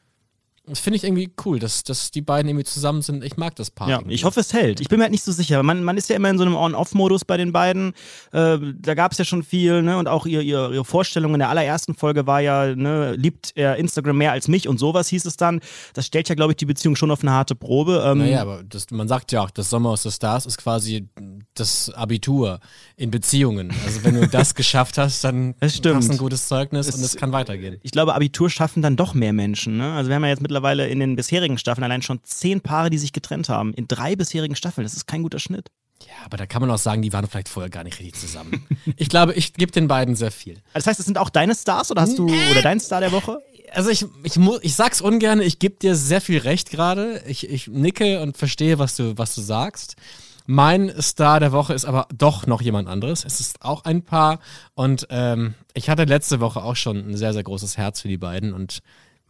Das finde ich irgendwie cool, dass, dass die beiden irgendwie zusammen sind. Ich mag das Paar. Ja, irgendwie. ich hoffe, es hält. Ich bin mir halt nicht so sicher. Man, man ist ja immer in so einem On-Off-Modus bei den beiden. Äh, da gab es ja schon viel, ne? Und auch ihr, ihr, ihre Vorstellung in der allerersten Folge war ja, ne, liebt er Instagram mehr als mich und sowas hieß es dann. Das stellt ja, glaube ich, die Beziehung schon auf eine harte Probe. Ähm, Naja, aber das, man sagt ja auch, das Sommer aus der Stars ist quasi das Abitur in Beziehungen. Also, wenn du das (laughs) geschafft hast, dann hast du ein gutes Zeugnis Es- und es kann weitergehen. ich glaube, Abitur schaffen dann doch mehr Menschen. Ne? Also wir haben ja jetzt mittlerweile in den bisherigen Staffeln allein schon zehn Paare, die sich getrennt haben. In drei bisherigen Staffeln. Das ist kein guter Schnitt. Ja, aber da kann man auch sagen, die waren vielleicht vorher gar nicht richtig zusammen. ich glaube, ich gebe den beiden sehr viel. Das heißt, es sind auch deine Stars oder hast du oder dein Star der Woche? Also ich, ich, ich sag's ungern, ich gebe dir sehr viel recht gerade. Ich, ich nicke und verstehe, was du, was du sagst. Mein Star der Woche ist aber doch noch jemand anderes. Es ist auch ein Paar und ähm, ich hatte letzte Woche auch schon ein sehr, sehr großes Herz für die beiden und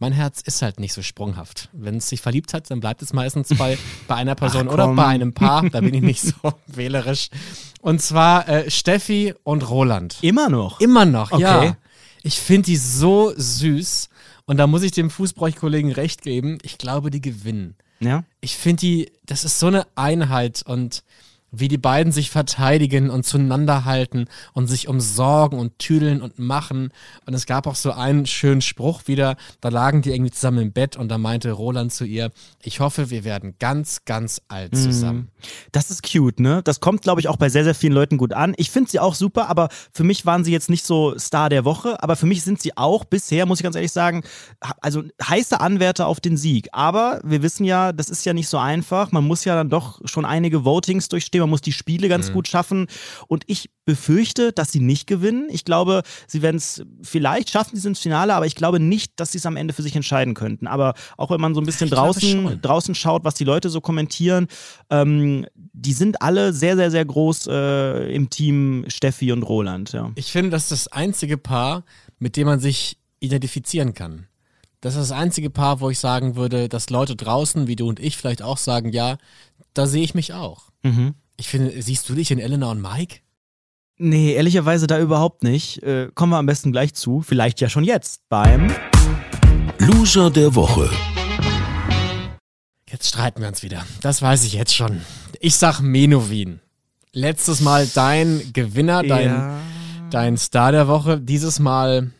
mein Herz ist halt nicht so sprunghaft. Wenn es sich verliebt hat, dann bleibt es meistens bei, (laughs) bei einer Person Ach, oder bei einem Paar. Da bin ich nicht (laughs) so wählerisch. Und zwar äh, Steffi und Roland. Immer noch. Immer noch, Okay. ja. Ich finde die so süß. Und da muss ich dem Fußbräuch-Kollegen recht geben. Ich glaube, die gewinnen. Ja. Ich finde die, das ist so eine Einheit und wie die beiden sich verteidigen und zueinander halten und sich umsorgen und tüdeln und machen. Und es gab auch so einen schönen Spruch wieder, da lagen die irgendwie zusammen im Bett und da meinte Roland zu ihr, ich hoffe, wir werden ganz, ganz alt zusammen. Das ist cute, ne? Das kommt, glaube ich, auch bei sehr, sehr vielen Leuten gut an. Ich finde sie auch super, aber für mich waren sie jetzt nicht so Star der Woche, aber für mich sind sie auch bisher, muss ich ganz ehrlich sagen, also heiße Anwärter auf den Sieg. Aber wir wissen ja, das ist ja nicht so einfach. Man muss ja dann doch schon einige Votings durchstehen, man muss die Spiele ganz gut schaffen. Und ich befürchte, dass sie nicht gewinnen. Ich glaube, sie werden es vielleicht schaffen, sie sind ins Finale, aber ich glaube nicht, dass sie es am Ende für sich entscheiden könnten. Aber auch wenn man so ein bisschen Ich draußen, draußen schaut, was die Leute so kommentieren, ähm, die sind alle sehr, sehr, sehr groß äh, im Team Steffi und Roland. Ja. Ich finde, das ist das einzige Paar, mit dem man sich identifizieren kann. Das ist das einzige Paar, wo ich sagen würde, dass Leute draußen, wie du und ich, vielleicht auch sagen, ja, da sehe ich mich auch. Mhm. Ich finde, siehst du dich in Elena und Mike? Nee, ehrlicherweise da überhaupt nicht. Äh, kommen wir am besten gleich zu. Vielleicht ja schon jetzt beim. Loser der Woche. Jetzt streiten wir uns wieder. Das weiß ich jetzt schon. Ich sag Menowin. Letztes Mal dein Gewinner, dein, dein Star der Woche. Dieses Mal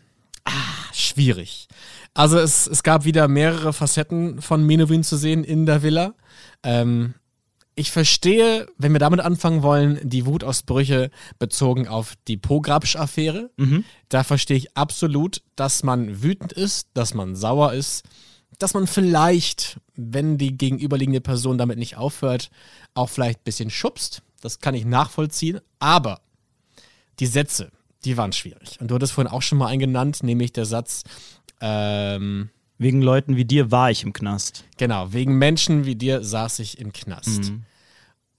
ah, schwierig. Also es, es gab wieder mehrere Facetten von Menowin zu sehen in der Villa. Ähm, ich verstehe, wenn wir damit anfangen wollen, die Wutausbrüche bezogen auf die Pograbsch-Affäre. Da verstehe ich absolut, dass man wütend ist, dass man sauer ist, dass man vielleicht, wenn die gegenüberliegende Person damit nicht aufhört, auch vielleicht ein bisschen schubst. Das kann ich nachvollziehen. Aber die Sätze, die waren schwierig. Und du hattest vorhin auch schon mal einen genannt, nämlich der Satz, ähm, Wegen Leuten wie dir war ich im Knast. Genau, wegen Menschen wie dir saß ich im Knast.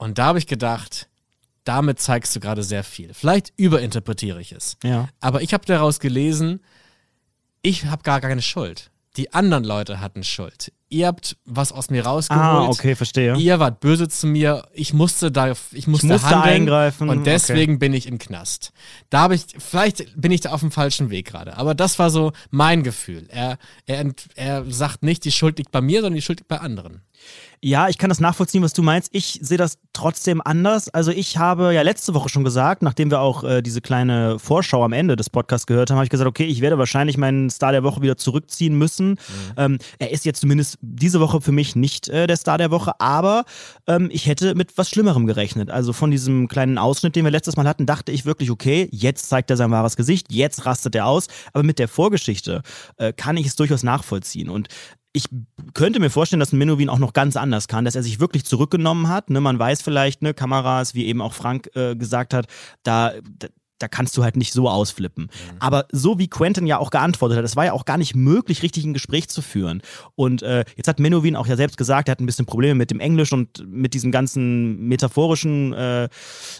Und da habe ich gedacht, damit zeigst du gerade sehr viel. Vielleicht überinterpretiere ich es. Ja. Aber ich habe daraus gelesen, ich habe gar keine Schuld. Die anderen Leute hatten Schuld. Ihr habt was aus mir rausgeholt. Ah, okay, verstehe. Ihr wart böse zu mir. Ich musste da, ich musste, musste handeln eingreifen, und okay. deswegen bin ich im Knast. Da habe ich, vielleicht bin ich da auf dem falschen Weg gerade. Aber das war so mein Gefühl. Er, er, er sagt nicht, die Schuld liegt bei mir, sondern die Schuld liegt bei anderen. Ja, ich kann das nachvollziehen, was du meinst. Ich sehe das trotzdem anders. Also ich habe ja letzte Woche schon gesagt, nachdem wir auch äh, diese kleine Vorschau am Ende des Podcasts gehört haben, habe ich gesagt, okay, ich werde wahrscheinlich meinen Star der Woche wieder zurückziehen müssen. Ähm, er ist jetzt zumindest diese Woche für mich nicht äh, der Star der Woche, aber ähm, ich hätte mit was Schlimmerem gerechnet. Also von diesem kleinen Ausschnitt, den wir letztes Mal hatten, dachte ich wirklich, okay, jetzt zeigt er sein wahres Gesicht, jetzt rastet er aus. Aber mit der Vorgeschichte äh, kann ich es durchaus nachvollziehen. Und ich könnte mir vorstellen, dass ein Menowin auch noch ganz anders kann, dass er sich wirklich zurückgenommen hat. Ne? Man weiß vielleicht, ne, Kameras, wie eben auch Frank äh, gesagt hat, da, da, kannst du halt nicht so ausflippen. Aber so wie Quentin ja auch geantwortet hat, es war ja auch gar nicht möglich, richtig ein Gespräch zu führen. Und äh, jetzt hat Menowin auch ja selbst gesagt, er hat ein bisschen Probleme mit dem Englisch und mit diesem ganzen metaphorischen, äh,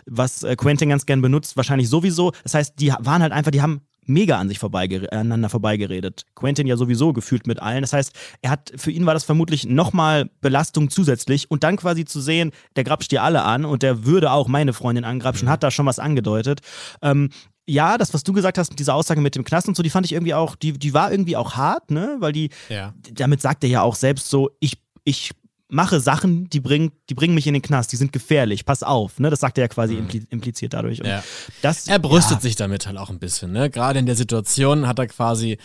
was äh, Quentin ganz gern benutzt, wahrscheinlich sowieso. Das heißt, die waren halt einfach, die haben mega an sich vorbeigere aneinander vorbeigeredet. Quentin ja sowieso gefühlt mit allen. Das heißt, er hat, für ihn war das vermutlich nochmal Belastung zusätzlich und dann quasi zu sehen, der grapscht dir alle an und der würde auch meine Freundin angrapschen, hat da schon was angedeutet. Ähm, ja, das, was du gesagt hast, diese Aussage mit dem Knast und so, die fand ich irgendwie auch, die, die war irgendwie auch hart, ne? Weil die, Ja. damit sagt er ja auch selbst so, ich, ich mache Sachen, die bringen, die bringen mich in den Knast, die sind gefährlich, pass auf, ne? Das sagt er ja quasi impli impliziert dadurch. Und Ja. das, Er brüstet ja, sich damit halt auch ein bisschen, ne? Gerade in der Situation hat er quasi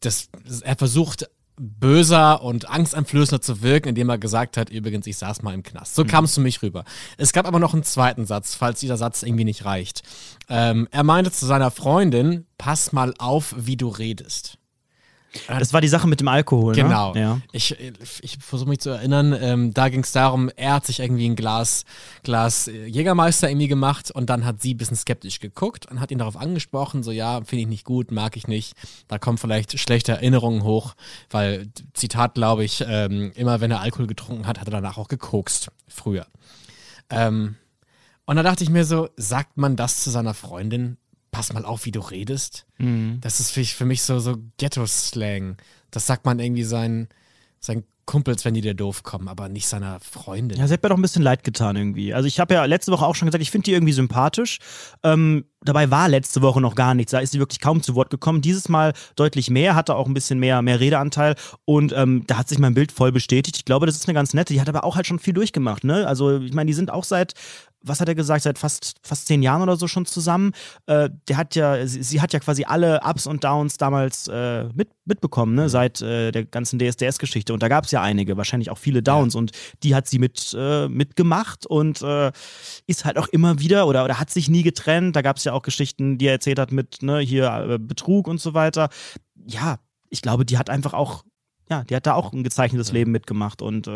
das, er versucht böser und angsteinflößender zu wirken, indem er gesagt hat, übrigens, ich saß mal im Knast. So kam es für mich rüber. Es gab aber noch einen zweiten Satz, falls dieser Satz irgendwie nicht reicht. Ähm, er meinte zu seiner Freundin, pass mal auf, wie du redest. Das war die Sache mit dem Alkohol, Genau. ne? Ja. Ich, ich versuche mich zu erinnern, ähm, da ging es darum, er hat sich irgendwie ein Glas, Glas äh, Jägermeister irgendwie gemacht und dann hat sie ein bisschen skeptisch geguckt und hat ihn darauf angesprochen, so ja, finde ich nicht gut, mag ich nicht. Da kommen vielleicht schlechte Erinnerungen hoch, weil, Zitat glaube ich, ähm, immer wenn er Alkohol getrunken hat, hat er danach auch gekokst, früher. Ähm, und da dachte ich mir so, sagt man das zu seiner Freundin? Pass mal auf, wie du redest. Das ist für, für mich so, so Ghetto-Slang. Das sagt man irgendwie seinen, seinen Kumpels, wenn die dir doof kommen, aber nicht seiner Freundin. Ja, sie hat mir doch ein bisschen leid getan irgendwie. Also ich habe ja letzte Woche auch schon gesagt, ich finde die irgendwie sympathisch. Ähm, dabei war letzte Woche noch gar nichts. Da ist sie wirklich kaum zu Wort gekommen. Dieses Mal deutlich mehr, hatte auch ein bisschen mehr, mehr Redeanteil und ähm, da hat sich mein Bild voll bestätigt. Ich glaube, das ist eine ganz nette. Die hat aber auch halt schon viel durchgemacht. Ne? Also ich meine, die sind auch seit was hat er gesagt, seit fast, fast zehn Jahren oder so schon zusammen. Äh, der hat ja, sie, sie, hat ja quasi alle Ups und Downs damals äh, mit, mitbekommen, ne? seit äh, der ganzen DSDS-Geschichte. Und da gab es ja einige, wahrscheinlich auch viele Downs. Ja. Und die hat sie mit, äh, mitgemacht und äh, ist halt auch immer wieder oder, oder hat sich nie getrennt. Da gab es ja auch Geschichten, die er erzählt hat mit ne, hier äh, Betrug und so weiter. Ja, ich glaube, die hat einfach auch, ja, die hat da auch ein gezeichnetes Leben mitgemacht und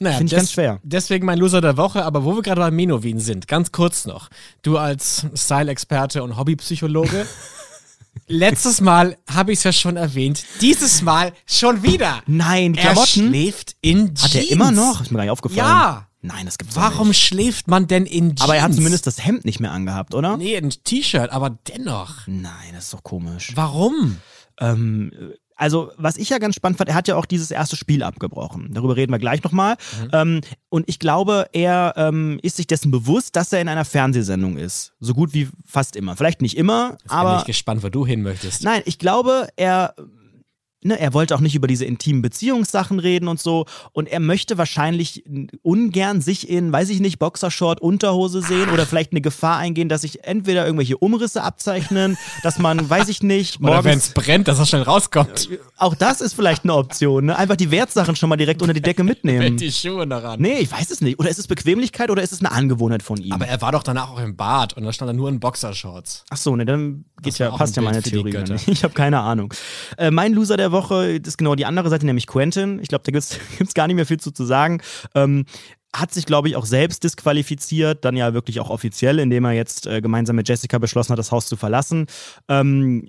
naja, Finde ich ganz schwer. Deswegen mein Loser der Woche, aber wo wir gerade bei Menowin sind, ganz kurz noch. Du als Style-Experte und Hobbypsychologe. (laughs) Letztes Mal habe ich es ja schon erwähnt. Dieses Mal schon wieder. Nein, Klamotten. Er schläft in Jeans. Hat er immer noch? Ist mir gar nicht aufgefallen. Ja. Nein, das gibt's Warum nicht. schläft man denn in Jeans? Aber er hat zumindest das Hemd nicht mehr angehabt, oder? Nee, ein T-Shirt, aber dennoch. Nein, das ist doch komisch. Warum? Ähm, also, was ich ja ganz spannend fand, er hat ja auch dieses erste Spiel abgebrochen. Darüber reden wir gleich nochmal. Mhm. Ähm, und ich glaube, er ähm, ist sich dessen bewusst, dass er in einer Fernsehsendung ist. So gut wie fast immer. Vielleicht nicht immer, Jetzt aber. Bin ich gespannt, wo du hin möchtest. Nein, ich glaube, er ne, er wollte auch nicht über diese intimen Beziehungssachen reden und so. Und er möchte wahrscheinlich ungern sich in, weiß ich nicht, Boxershort, Unterhose sehen oder vielleicht eine Gefahr eingehen, dass sich entweder irgendwelche Umrisse abzeichnen, dass man, weiß ich nicht, morgens. Oder wenn es brennt, dass er schnell rauskommt. Auch das ist vielleicht eine Option, ne? Einfach die Wertsachen schon mal direkt unter die Decke mitnehmen. Mit die Schuhe daran. Nee, ich weiß es nicht. Oder ist es Bequemlichkeit oder ist es eine Angewohnheit von ihm? Aber er war doch danach auch im Bad und da stand er nur in Boxershorts. Ach so, ne, dann geht ja, passt ja meine Theorie. (laughs) Ich habe keine Ahnung. Äh, mein Loser der Woche ist genau die andere Seite, nämlich Quentin. Ich glaube, da gibt es (laughs) gar nicht mehr viel zu, zu sagen. Ähm, hat sich, glaube ich, auch selbst disqualifiziert, dann ja wirklich auch offiziell, indem er jetzt äh, gemeinsam mit Jessica beschlossen hat, das Haus zu verlassen. Ähm,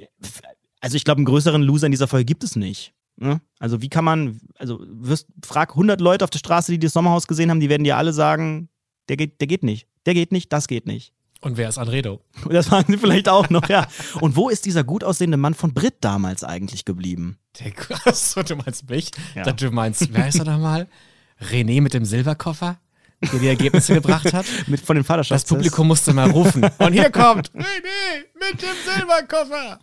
also ich glaube, einen größeren Loser in dieser Folge gibt es nicht. Ne? Also wie kann man, also wirst, frag 100 Leute auf der Straße, die das Sommerhaus gesehen haben, die werden dir alle sagen, der geht, der geht nicht, der geht nicht, das geht nicht. Und wer ist Anredo? (laughs) Das waren sie vielleicht auch noch, ja. Und wo ist dieser gut aussehende Mann von Brit damals eigentlich geblieben? Der, (laughs) achso, du meinst mich? Ja. Du meinst, wer ist er da mal? René mit dem Silberkoffer? der die Ergebnisse gebracht hat. (laughs) Mit von den Vaterschafts Das Publikum musste mal rufen. Und hier kommt (laughs) René mit dem Silberkoffer.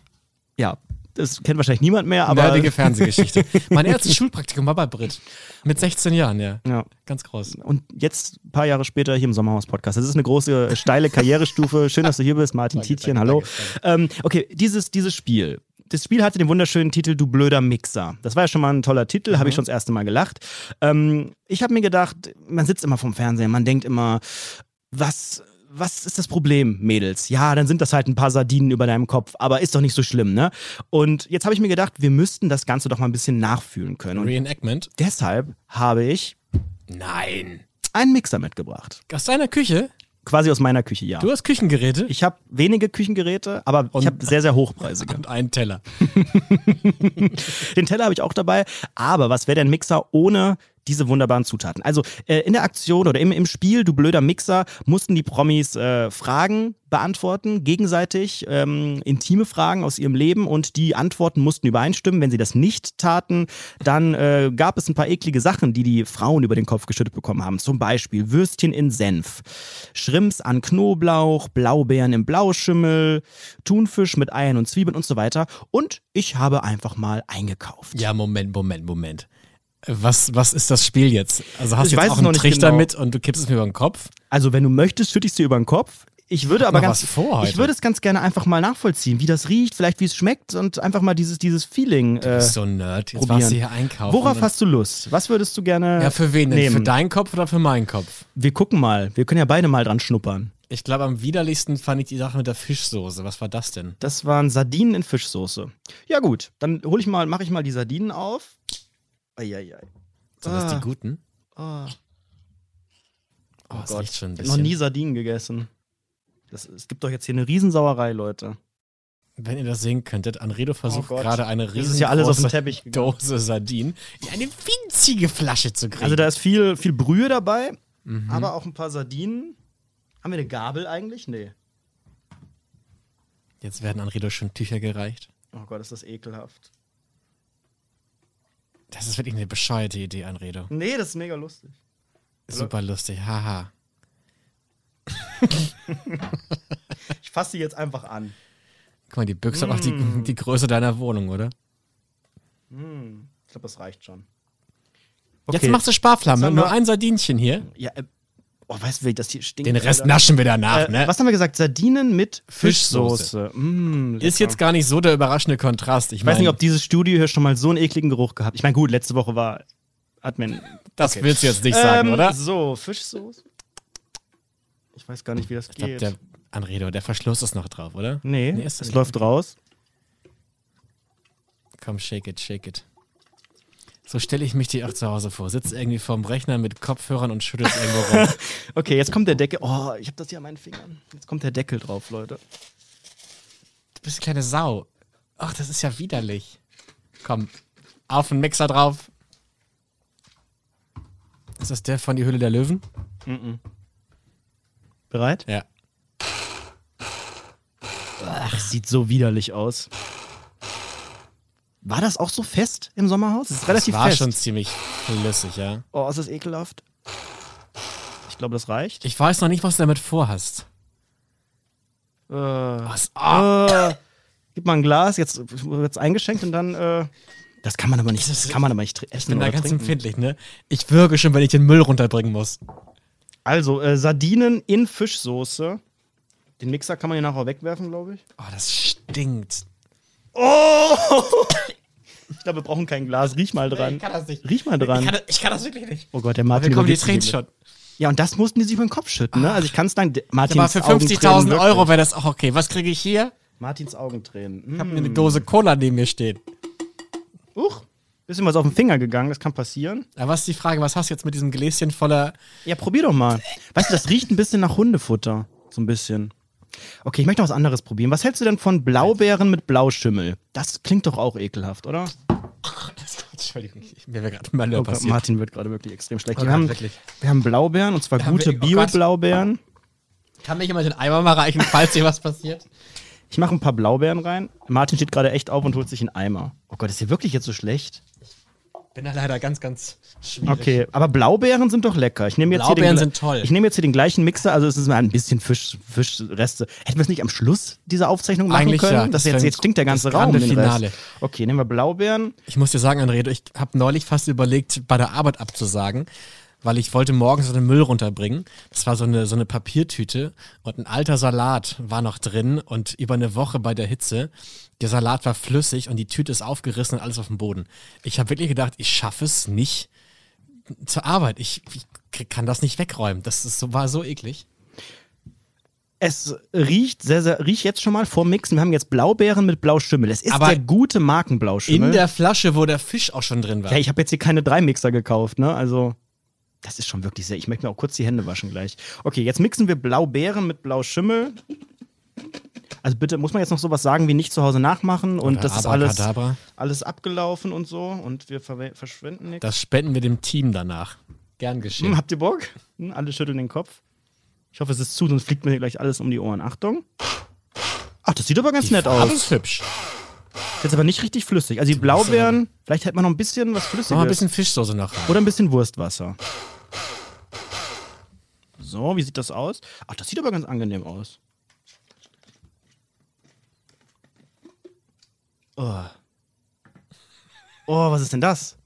Ja, das kennt wahrscheinlich niemand mehr, aber. Nerdige Fernsehgeschichte. mein erstes Schulpraktikum war bei Brit. Mit 16 Jahren, ja. Ja. Ganz groß. Und jetzt, ein paar Jahre später, hier im Sommerhaus-Podcast. Das ist eine große, steile Karrierestufe. Schön, dass du hier bist, Martin danke, Tietjen. Hallo. Danke, ähm, okay, dieses, dieses Spiel. Das Spiel hatte den wunderschönen Titel Du blöder Mixer. Das war ja schon mal ein toller Titel, mhm. habe ich schon das erste Mal gelacht. Ähm, ich habe mir gedacht, man sitzt immer vom Fernseher, man denkt immer, was was ist das Problem, Mädels? Ja, dann sind das halt ein paar Sardinen über deinem Kopf, aber ist doch nicht so schlimm, ne? Und jetzt habe ich mir gedacht, wir müssten das Ganze doch mal ein bisschen nachfühlen können. Reenactment? Deshalb habe ich. Nein. Einen Mixer mitgebracht. Aus deiner Küche? Quasi aus meiner Küche, ja. Du hast Küchengeräte? Ich habe wenige Küchengeräte, aber und, ich habe sehr, sehr hochpreisige. (laughs) Und einen Teller. (laughs) Den Teller habe ich auch dabei. Aber was wäre denn ein Mixer ohne diese wunderbaren Zutaten. Also äh, in der Aktion oder im, im Spiel, du blöder Mixer, mussten die Promis äh, Fragen beantworten, gegenseitig ähm, intime Fragen aus ihrem Leben und die Antworten mussten übereinstimmen. Wenn sie das nicht taten, dann äh, gab es ein paar eklige Sachen, die die Frauen über den Kopf geschüttet bekommen haben. Zum Beispiel Würstchen in Senf, Schrimps an Knoblauch, Blaubeeren im Blauschimmel, Thunfisch mit Eiern und Zwiebeln und so weiter. Und ich habe einfach mal eingekauft. Ja, Moment, Moment, Moment. Was, was ist das Spiel jetzt? Also hast du jetzt auch einen Trichter genau. mit und du kippst es mir über den Kopf? Also wenn du möchtest, schütte ich es dir über den Kopf. Ich würde aber ganz, ich würde es ganz gerne einfach mal nachvollziehen, wie das riecht, vielleicht wie es schmeckt und einfach mal dieses, dieses Feeling. Du bist äh, so ein Nerd. Jetzt probieren. warst du hier einkaufen. Worauf hast du Lust? Was würdest du gerne Ja, für wen denn? Nehmen? Für deinen Kopf oder für meinen Kopf? Wir gucken mal. Wir können ja beide mal dran schnuppern. Ich glaube, am widerlichsten fand ich die Sache mit der Fischsoße. Was war das denn? Das waren Sardinen in Fischsoße. Ja gut, dann hol ich mal, mache ich mal die Sardinen auf. Eieiei. Sind ah. das die guten? Ah. Oh, oh Gott, schon ein bisschen. noch nie Sardinen gegessen. Das, es gibt doch jetzt hier eine Riesensauerei, Leute. Wenn ihr das sehen könntet, Anredo versucht oh gerade eine riesige ja Dose Sardinen in eine winzige Flasche zu kriegen. Also da ist viel, viel Brühe dabei, mhm. aber auch ein paar Sardinen. Haben wir eine Gabel eigentlich? Nee. Jetzt werden Anredo schon Tücher gereicht. Oh Gott, ist das ekelhaft. Das ist wirklich eine bescheuerte Idee, Anredo. Nee, das ist mega lustig. Super lustig, haha. (laughs) Ich fasse sie jetzt einfach an. Guck mal, die Büchse hat auch Mm. die, die Größe deiner Wohnung, oder? Ich glaube, das reicht schon. Jetzt machst du Sparflamme, nur ein Sardinchen hier. Ja, äh, oh, weißt du, wie das hier stinkt? Den Rest Alter? naschen wir danach, Äh, ne? Was haben wir gesagt? Sardinen mit Fischsoße. Fischsoße. Mm, Ist jetzt gar nicht so der überraschende Kontrast. Ich, Ich weiß mein, nicht, ob dieses Studio hier schon mal so einen ekligen Geruch gehabt. Ich meine, gut, letzte Woche war Admin. das okay. willst du jetzt nicht sagen, Ähm, oder? So, Fischsoße. Ich weiß gar nicht, wie das Ich glaube, geht. der Anredo, der Verschluss ist noch drauf, oder? nee, Nee, es läuft raus. Komm, shake it, shake it. So stelle ich mich dir auch zu Hause vor. Sitz irgendwie vorm Rechner mit Kopfhörern und schüttelst (laughs) irgendwo rum. Okay, jetzt kommt der Deckel. Oh, ich habe das hier an meinen Fingern. Jetzt kommt der Deckel drauf, Leute. Du bist eine kleine Sau. Ach, das ist ja widerlich. Komm, auf den Mixer drauf. Ist das der von die Höhle der Löwen? Bereit? Ja. Ach, sieht so widerlich aus. War das auch so fest im Sommerhaus? Es ist relativ das war fest. schon ziemlich flüssig, ja. Oh, ist das ekelhaft. Ich glaube, das reicht. Ich weiß noch nicht, was du damit vorhast. Äh, Was? Ah, äh, gib mal ein Glas, jetzt wird's eingeschenkt und dann. Äh, das kann man aber nicht. Das kann man aber nicht tr- ich essen bin da ganz trinken. empfindlich, ne? Ich würge schon, wenn ich den Müll runterbringen muss. Also äh, Sardinen in Fischsoße. Den Mixer kann man hier nachher wegwerfen, glaube ich. Oh, das stinkt. Oh! Ich glaube, wir brauchen kein Glas. Riech mal dran. das nicht. Riech mal dran. Ich kann, das, ich kann das wirklich nicht. Oh Gott, der Martin. Mir kommen die Tränen schon. Ja, und das mussten die sich über den Kopf schütten, ne? Also ich kann es sagen, Martins Aber für Augentränen 50.000 wirklich. Euro wäre das auch okay. Was kriege ich hier? Martins Augentränen. Ich habe Mm. eine Dose Cola neben mir stehen. Uch, bisschen was auf den Finger gegangen, das kann passieren. Aber was ist die Frage, was hast du jetzt mit diesem Gläschen voller. Ja, probier doch mal. Weißt du, das riecht ein bisschen nach Hundefutter. So ein bisschen. Okay, ich möchte noch was anderes probieren. Was hältst du denn von Blaubeeren mit Blauschimmel? Das klingt doch auch ekelhaft, oder? Entschuldigung, ich- mir wäre gerade mal Oh. Martin wird gerade wirklich extrem schlecht. Oh wir, haben, wirklich. wir haben Blaubeeren und zwar haben gute wir- oh. Bio-Blaubeeren. Kann mir jemand den Eimer mal reichen, falls hier was passiert? Ich mache ein paar Blaubeeren rein. Martin steht gerade echt auf und holt sich einen Eimer. Oh Gott, ist hier wirklich jetzt so schlecht? Bin da leider ganz, ganz schwierig. Okay, aber Blaubeeren sind doch lecker. Ich nehme jetzt Blaubeeren hier den, sind toll. Ich nehme jetzt hier den gleichen Mixer, also es ist mal ein bisschen Fisch, Fischreste. Hätten wir es nicht am Schluss dieser Aufzeichnung machen Eigentlich können? ja. Das Das jetzt, jetzt stinkt der ganze Raum den Finale. Rest. Okay, nehmen wir Blaubeeren. Ich muss dir sagen, Anredo, ich habe neulich fast überlegt, bei der Arbeit abzusagen, weil ich wollte morgens so den Müll runterbringen. Das war so eine, so eine Papiertüte und ein alter Salat war noch drin und über eine Woche bei der Hitze, der Salat war flüssig und die Tüte ist aufgerissen und alles auf dem Boden. Ich habe wirklich gedacht, ich schaffe es nicht zur Arbeit. Ich, ich kann das nicht wegräumen. Das ist so, war so eklig. Es riecht sehr, sehr, riecht jetzt schon mal vor Mixen. Wir haben jetzt Blaubeeren mit Blauschimmel. Es ist Aber der gute Markenblauschimel. In der Flasche, wo der Fisch auch schon drin war. ja, ich habe jetzt hier keine drei Mixer gekauft, ne? Also, das ist schon wirklich sehr. Ich möchte mir auch kurz die Hände waschen gleich. Okay, jetzt mixen wir Blaubeeren mit Blauschimmel. Also bitte, muss man jetzt noch sowas sagen wie nicht zu Hause nachmachen und Oder das ist alles, alles abgelaufen und so und wir verwe- verschwenden nichts. Das spenden wir dem Team danach. Gern geschehen. Hm, habt ihr Bock? Hm, alle schütteln den Kopf. Ich hoffe, es ist zu, sonst fliegt mir hier gleich alles um die Ohren. Achtung. Ach, das sieht aber ganz Die nett Farbe aus. ist hübsch. Ist jetzt aber nicht richtig flüssig. Also die Blaubeeren, vielleicht hätte man noch ein bisschen was Flüssiges. Mal ein bisschen Fischsoße noch rein. Oder ein bisschen Wurstwasser. So, wie sieht das aus? Ach, das sieht aber ganz angenehm aus. Oh. Oh, was ist denn das?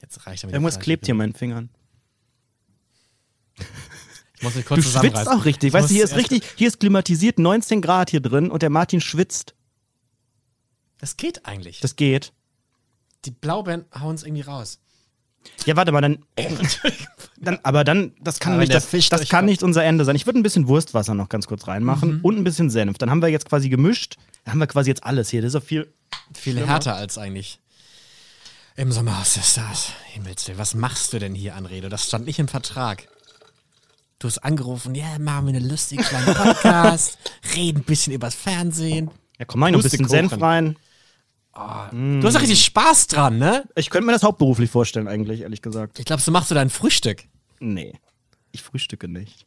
Jetzt reicht damit. Irgendwas klebt hier an meinen Fingern. Ich muss mich Du kurz schwitzt zusammenreißen. auch richtig. Ich Weißt du, hier ist richtig, hier ist klimatisiert 19 Grad hier drin und der Martin schwitzt. Das geht eigentlich. Das geht. die Blaubeeren hauen es irgendwie raus. Ja, warte mal, dann. (laughs) dann aber dann, das kann, Aber nicht, das, Fisch das kann nicht unser Ende sein. Ich würde ein bisschen Wurstwasser noch ganz kurz reinmachen und ein bisschen Senf. Dann haben wir jetzt quasi gemischt. Dann haben wir quasi jetzt alles hier. Das ist auch viel. Viel härter als eigentlich im Sommerhaus des Stars. Himmelswillen, was machst du denn hier, Anrede? Das stand nicht im Vertrag. Du hast angerufen, ja, machen wir eine lustige kleine (laughs) Podcast, reden ein bisschen übers Fernsehen. Ja, komm mal, ein bisschen. Senf rein. Du hast doch richtig Spaß dran, ne? Ich könnte mir das hauptberuflich vorstellen, eigentlich, ehrlich gesagt. Ich glaube, so machst du dein Frühstück. Nee. Ich frühstücke nicht.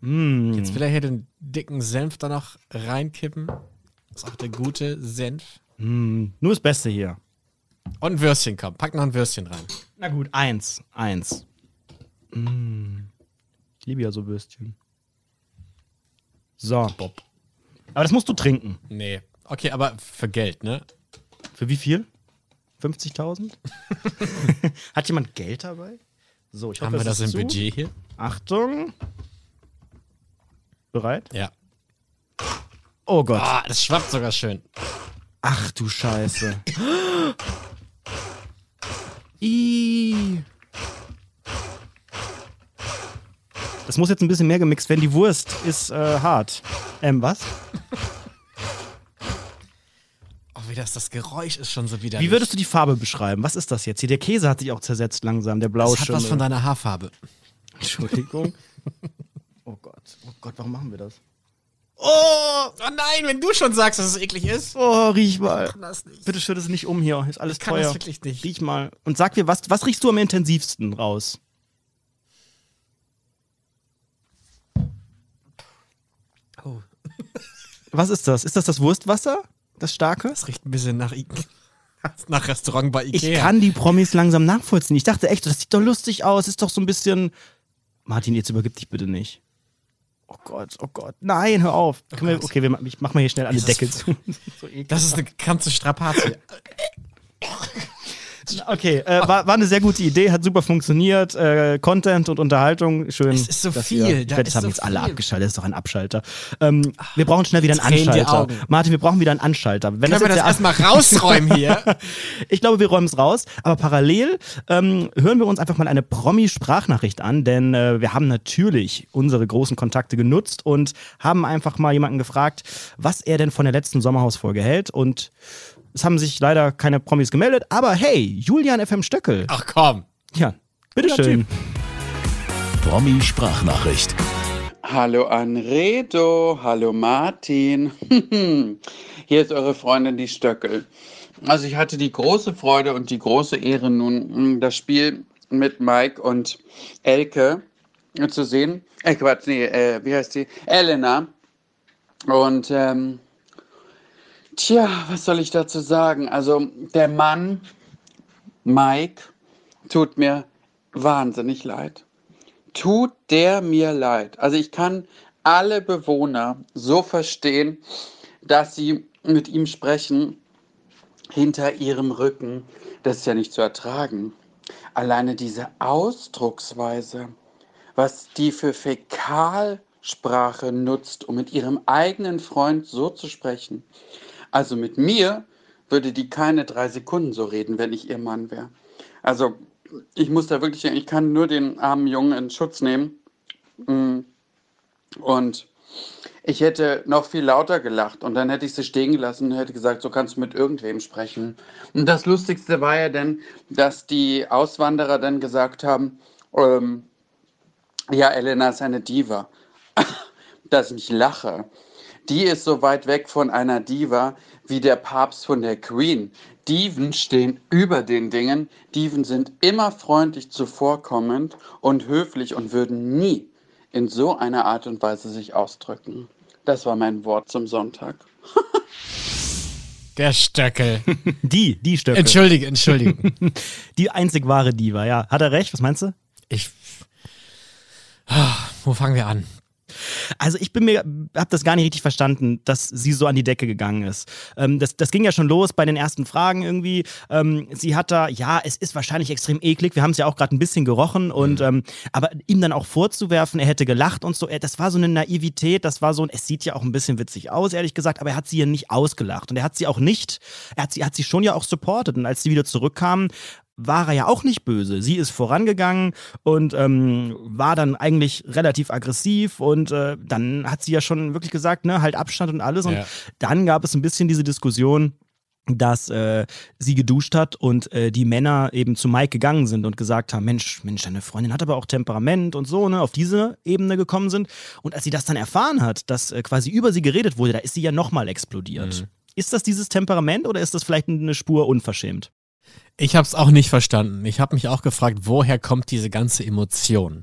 Mm. Jetzt will er hier den dicken Senf da noch reinkippen. Das ist auch der gute Senf. Mm. Nur das Beste hier. Und ein Würstchen, komm. Pack noch ein Würstchen rein. Na gut, eins. Eins. Mm. Ich liebe ja so Würstchen. So. Bob. Aber das musst du trinken. Nee. Okay, aber für Geld, ne? Für wie viel? 50.000? (laughs) Hat jemand Geld dabei? So, ich hoffe, Haben wir das im zu. Budget hier? Achtung. Bereit? Ja. Oh Gott. Ah, das schwappt sogar schön. Ach du Scheiße. Ih. Das muss jetzt ein bisschen mehr gemixt werden. Die Wurst ist äh, hart. Ähm, was? Oh, wie das, das Geräusch ist schon so wieder. Wie würdest du die Farbe beschreiben? Was ist das jetzt hier? Der Käse hat sich auch zersetzt langsam, der blaue Das hat was von deiner Haarfarbe. Entschuldigung. (laughs) Oh Gott. Oh Gott, warum machen wir das? Oh! Oh nein, wenn du schon sagst, dass es eklig ist. Oh, riech mal. Das nicht. Bitte schütt es nicht um hier. Ist alles Ich kann teuer. das wirklich nicht. Riech mal. Und sag mir, was, was riechst du am intensivsten raus? Oh. Was ist das? Ist das das Wurstwasser? Das starke? Das riecht ein bisschen nach, I (laughs) nach Restaurant bei Ich Ikea. kann die Promis langsam nachvollziehen. Ich dachte echt, das sieht doch lustig aus. Ist doch so ein bisschen. Martin, jetzt übergib dich bitte nicht. Oh Gott, oh Gott. Nein, hör auf. Können wir, okay, wir, ich mach mal hier schnell alle Deckel zu. (laughs) so das ist eine ganze Strapazie. (laughs) Okay, äh, war, war eine sehr gute Idee, hat super funktioniert. Äh, Content und Unterhaltung, schön. Es ist so viel, Wir, da das haben so jetzt alle viel. abgeschaltet, das ist doch ein Abschalter. Ähm, wir brauchen schnell wieder einen Anschalter. Martin, wir brauchen wieder einen Anschalter. Wenn Können wir jetzt das erstmal rausräumen (laughs) hier? ich glaube, wir räumen es raus. Aber parallel ähm, hören wir uns einfach mal eine Promi-Sprachnachricht an, denn äh, wir haben natürlich unsere großen Kontakte genutzt und haben einfach mal jemanden gefragt, was er denn von der letzten Sommerhausfolge hält. Und es haben sich leider keine Promis gemeldet. Aber hey, Julian FM Stöckel. Ach komm. Ja, bitteschön. Promi-Sprachnachricht. Hallo Anredo, hallo Martin. (laughs) Hier ist eure Freundin die Stöckel. Also ich hatte die große Freude und die große Ehre nun das Spiel mit Mike und Elke zu sehen. Äh, Quatsch, nee, äh, wie heißt die? Elena. Und ähm, tja, was soll ich dazu sagen? Also der Mann, Mike, tut mir wahnsinnig leid tut der mir leid. Also ich kann alle Bewohner so verstehen, dass sie mit ihm sprechen hinter ihrem Rücken. Das ist ja nicht zu ertragen. Alleine diese Ausdrucksweise, was die für Fäkalsprache nutzt, um mit ihrem eigenen Freund so zu sprechen. Also mit mir würde die keine drei Sekunden so reden, wenn ich ihr Mann wäre. Also ich muss da wirklich, ich kann nur den armen Jungen in Schutz nehmen. Mm. Und ich hätte noch viel lauter gelacht und dann hätte ich sie stehen gelassen und hätte gesagt, so kannst du mit irgendwem sprechen. Und das Lustigste war ja dann, dass die Auswanderer dann gesagt haben, ähm, ja, Elena ist eine Diva. (laughs) dass ich lache. Die ist so weit weg von einer Diva wie der Papst von der Queen. Diven stehen über den Dingen. Diven sind immer freundlich zuvorkommend und höflich und würden nie in so einer Art und Weise sich ausdrücken. Das war mein Wort zum Sonntag. Der Stöckel. (laughs) Die, die Stöckel. Entschuldige, entschuldige. (laughs) Die einzig wahre Diva, ja. Hat er recht? Was meinst du? Ich. Ah, Wo fangen wir an? Also ich bin mir, hab das gar nicht richtig verstanden, dass sie so an die Decke gegangen ist. Ähm, das, das ging ja schon los bei den ersten Fragen irgendwie. Ähm, sie hat da, ja, es ist wahrscheinlich extrem eklig. Wir haben es ja auch gerade ein bisschen gerochen und ähm, aber ihm dann auch vorzuwerfen, er hätte gelacht und so, er, das war so eine Naivität, das war so ein, es sieht ja auch ein bisschen witzig aus, ehrlich gesagt, aber er hat sie ja nicht ausgelacht und er hat sie auch nicht, er hat sie, er hat sie schon ja auch supportet und als sie wieder zurückkamen, war er ja auch nicht böse. Sie ist vorangegangen und ähm, war dann eigentlich relativ aggressiv und äh, dann hat sie ja schon wirklich gesagt, ne, halt Abstand und alles. Und Ja. dann gab es ein bisschen diese Diskussion, dass äh, sie geduscht hat und äh, die Männer eben zu Mike gegangen sind und gesagt haben, Mensch, Mensch, deine Freundin hat aber auch Temperament und so, ne, auf diese Ebene gekommen sind. Und als sie das dann erfahren hat, dass äh, quasi über sie geredet wurde, da ist sie ja nochmal explodiert. Ist das dieses Temperament oder ist das vielleicht eine Spur unverschämt? Ich habe es auch nicht verstanden. Ich habe mich auch gefragt, woher kommt diese ganze Emotion?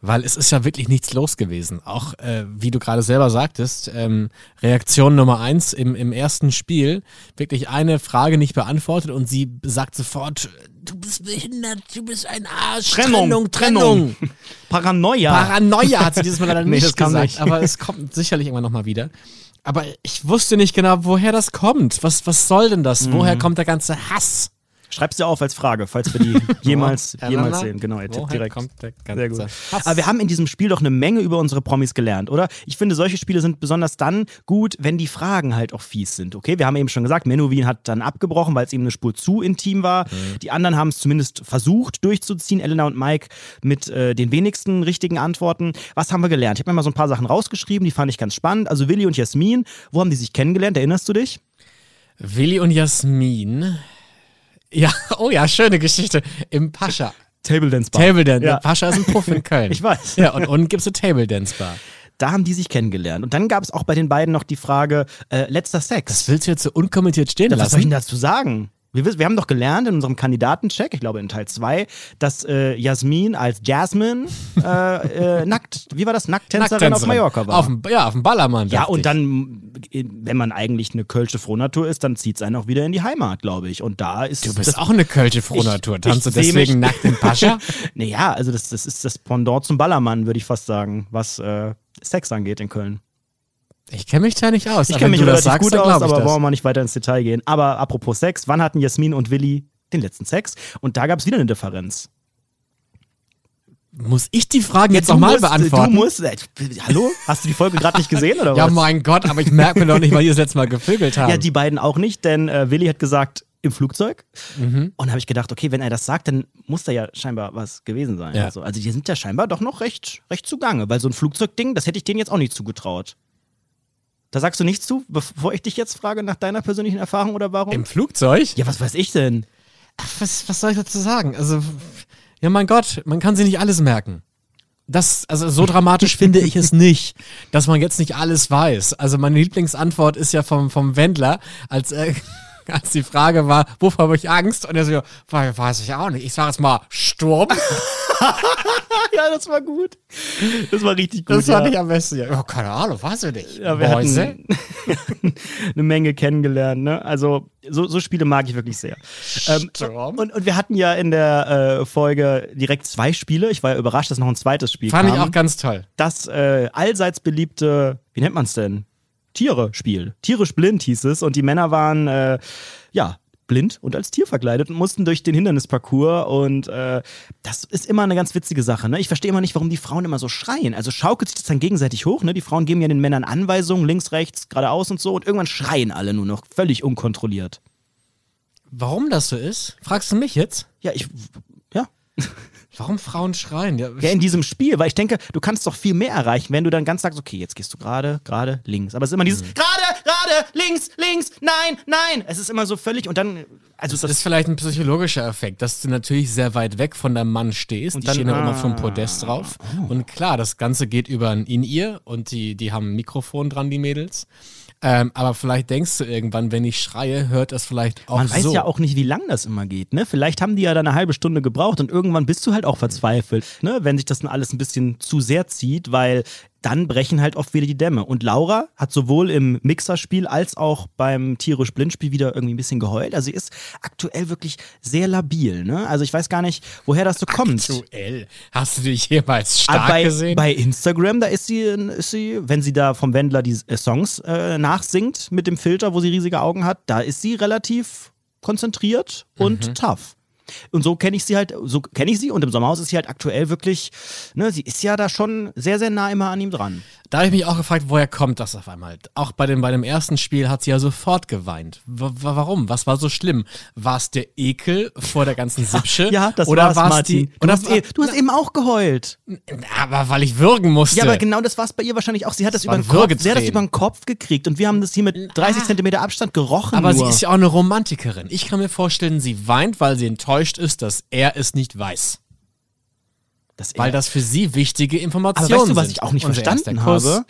Weil es ist ja wirklich nichts los gewesen. Auch äh, wie du gerade selber sagtest, ähm, Reaktion Nummer eins im, im ersten Spiel, wirklich eine Frage nicht beantwortet und sie sagt sofort, du bist behindert, du bist ein Arsch. Trennung, Trennung. (laughs) Paranoia. Paranoia hat sie (laughs) dieses Mal leider nicht kam gesagt, nicht. aber es kommt sicherlich irgendwann nochmal wieder. Aber ich wusste nicht genau, woher das kommt. Was, was soll denn das? Woher Mhm. kommt der ganze Hass? Schreib's dir auf als Frage, falls wir die (laughs) jemals, jemals sehen. Genau, ihr tippt direkt. kommt der Sehr gut. Aber wir haben in diesem Spiel doch eine Menge über unsere Promis gelernt, oder? Ich finde, solche Spiele sind besonders dann gut, wenn die Fragen halt auch fies sind, okay? Wir haben eben schon gesagt, Menowin hat dann abgebrochen, weil es eben eine Spur zu intim war. Mhm. Die anderen haben es zumindest versucht durchzuziehen, Elena und Mike mit äh, den wenigsten richtigen Antworten. Was haben wir gelernt? Ich habe mir mal so ein paar Sachen rausgeschrieben, die fand ich ganz spannend. Also Willi und Jasmin, wo haben die sich kennengelernt? Erinnerst du dich? Willi und Jasmin. Ja, (laughs) oh ja, schöne Geschichte. Im Pascha. Table Dance Bar. Table Dance. Ja. Pascha ist ein Puff in Köln. (laughs) Ich weiß. Ja, und unten gibt es eine Table Dance Bar. Da haben die sich kennengelernt. Und dann gab es auch bei den beiden noch die Frage, äh, letzter Sex. Das willst du jetzt so unkommentiert stehen Ja, was soll ich lassen? denn dazu sagen? Wir, wissen- wir haben doch gelernt in unserem Kandidatencheck, ich glaube in Teil 2, dass äh, Jasmin als Jasmine äh, äh, (laughs) nackt, wie war das, Nackttänzerin auf Mallorca war. Auf dem, ja, auf dem Ballermann. ja, und ich. dann, äh, wenn man eigentlich eine kölsche Frohnatur ist, dann zieht es einen auch wieder in die Heimat, glaube ich. Und da ist Du bist das, auch eine kölsche Frohnatur. Tanzt du deswegen nackt im Pascha? (laughs) Naja, also das, das ist das Pendant zum Ballermann, würde ich fast sagen, was äh, Sex angeht in Köln. Ich kenne mich da nicht aus. Ich kenne mich relativ sagst, gut aus, aber das. wollen wir mal nicht weiter ins Detail gehen. Aber apropos Sex, wann hatten Jasmin und Willi den letzten Sex? Und da gab es wieder eine Differenz. Muss ich die Fragen jetzt nochmal beantworten? Du musst. Äh, hallo? Hast du die Folge gerade nicht gesehen oder ja, was? mein Gott, aber ich merke mir doch nicht, weil die das letzte Mal gevögelt haben. Ja, die beiden auch nicht, denn äh, Willi hat gesagt, im Flugzeug. Mhm. Und da habe ich gedacht, okay, wenn er das sagt, dann muss da ja scheinbar was gewesen sein. Ja. Also, also die sind ja scheinbar doch noch recht, recht zugange, weil so ein Flugzeugding, das hätte ich denen jetzt auch nicht zugetraut. Da sagst du nichts zu, bevor ich dich jetzt frage nach deiner persönlichen Erfahrung oder warum? Im Flugzeug? ja, was weiß ich denn? Ach, was, was soll ich dazu sagen? Also, ja, mein Gott, man kann sich nicht alles merken. Das, also so dramatisch (laughs) finde ich es nicht, dass man jetzt nicht alles weiß. Also meine Lieblingsantwort ist ja vom, vom Wendler, als, äh, (laughs) als die Frage war, wovor habe ich Angst? Und er so, weiß ich auch nicht. Ich sage es mal, Sturm. (laughs) Ja, das war gut. Das war richtig gut. Das fand ja. ich am besten. Ja, oh, keine Ahnung, weiß ich nicht. Ja, wir Mäuse? hatten (laughs) eine Menge kennengelernt. Ne? Also so, so Spiele mag ich wirklich sehr. Ähm, Sturm. und, und wir hatten ja in der äh, Folge direkt zwei Spiele. Ich war ja überrascht, dass noch ein zweites Spiel Fand kam. ich auch ganz toll. das äh, allseits beliebte, wie nennt man es denn? Tiere-Spiel. Tierisch blind hieß es. Und die Männer waren, äh, ja, blind und als Tier verkleidet und mussten durch den Hindernisparcours. Und äh, das ist immer eine ganz witzige Sache. Ne? Ich verstehe immer nicht, warum die Frauen immer so schreien. Also schaukelt sich das dann gegenseitig hoch. Ne? Die Frauen geben ja den Männern Anweisungen, links, rechts, geradeaus und so. Und irgendwann schreien alle nur noch, völlig unkontrolliert. Warum das so ist? Fragst du mich jetzt? Ja, ich, ja. (laughs) Warum Frauen schreien? Ja, Ja, in diesem Spiel, weil ich denke, du kannst doch viel mehr erreichen, wenn du dann ganz sagst, okay, jetzt gehst du gerade, gerade, links. Aber es ist immer dieses gerade, gerade, links, links, nein, nein. Es ist immer so völlig und dann, also Das ist vielleicht ein psychologischer Effekt, dass du natürlich sehr weit weg von deinem Mann stehst. Und die dann- stehen dann immer auf so einem ah. Podest drauf. Und klar, das Ganze geht über ein In-Ear und die, die haben ein Mikrofon dran, die Mädels. Ähm, aber vielleicht denkst du irgendwann, wenn ich schreie, hört das vielleicht auch man weiß so. ja auch nicht, wie lang das immer geht, ne? Vielleicht haben die ja dann eine halbe Stunde gebraucht und irgendwann bist du halt auch verzweifelt, ne? Wenn sich das dann alles ein bisschen zu sehr zieht, weil dann brechen halt oft wieder die Dämme. Und Laura hat sowohl im Mixerspiel als auch beim tierisch Blindspiel wieder irgendwie ein bisschen geheult. Also sie ist aktuell wirklich sehr labil, ne? Also ich weiß gar nicht, woher das so kommt. Aktuell. Hast du dich jemals stark Aber bei, gesehen? bei Instagram, da ist sie, ist sie, wenn sie da vom Wendler die äh, Songs äh, nachsingt mit dem Filter, wo sie riesige Augen hat, da ist sie relativ konzentriert und tough. Und so kenne ich sie halt, so kenne ich sie und im Sommerhaus ist sie halt aktuell wirklich, ne, sie ist ja da schon sehr, sehr nah immer an ihm dran. Da habe ich mich auch gefragt, woher kommt das auf einmal? Auch bei dem, bei dem ersten Spiel hat sie ja sofort geweint. W warum? Was war so schlimm? War es der Ekel vor der ganzen Sippsche? Ja, das oder war's, war's Martin. die? Du, hast, eh, du hast eben auch geheult. aber weil ich würgen musste. Ja, aber genau das war es bei ihr wahrscheinlich auch. Sie hat das, über waren den Kopf, sie hat das über den Kopf gekriegt und wir haben das hier mit 30 Zentimeter Abstand gerochen. Aber nur. sie ist ja auch eine Romantikerin. Ich kann mir vorstellen, sie weint, weil sie enttäuscht ist, dass er es nicht weiß. Weil das für sie wichtige Informationen Aber weißt du, was sind. ich auch nicht verstanden habe?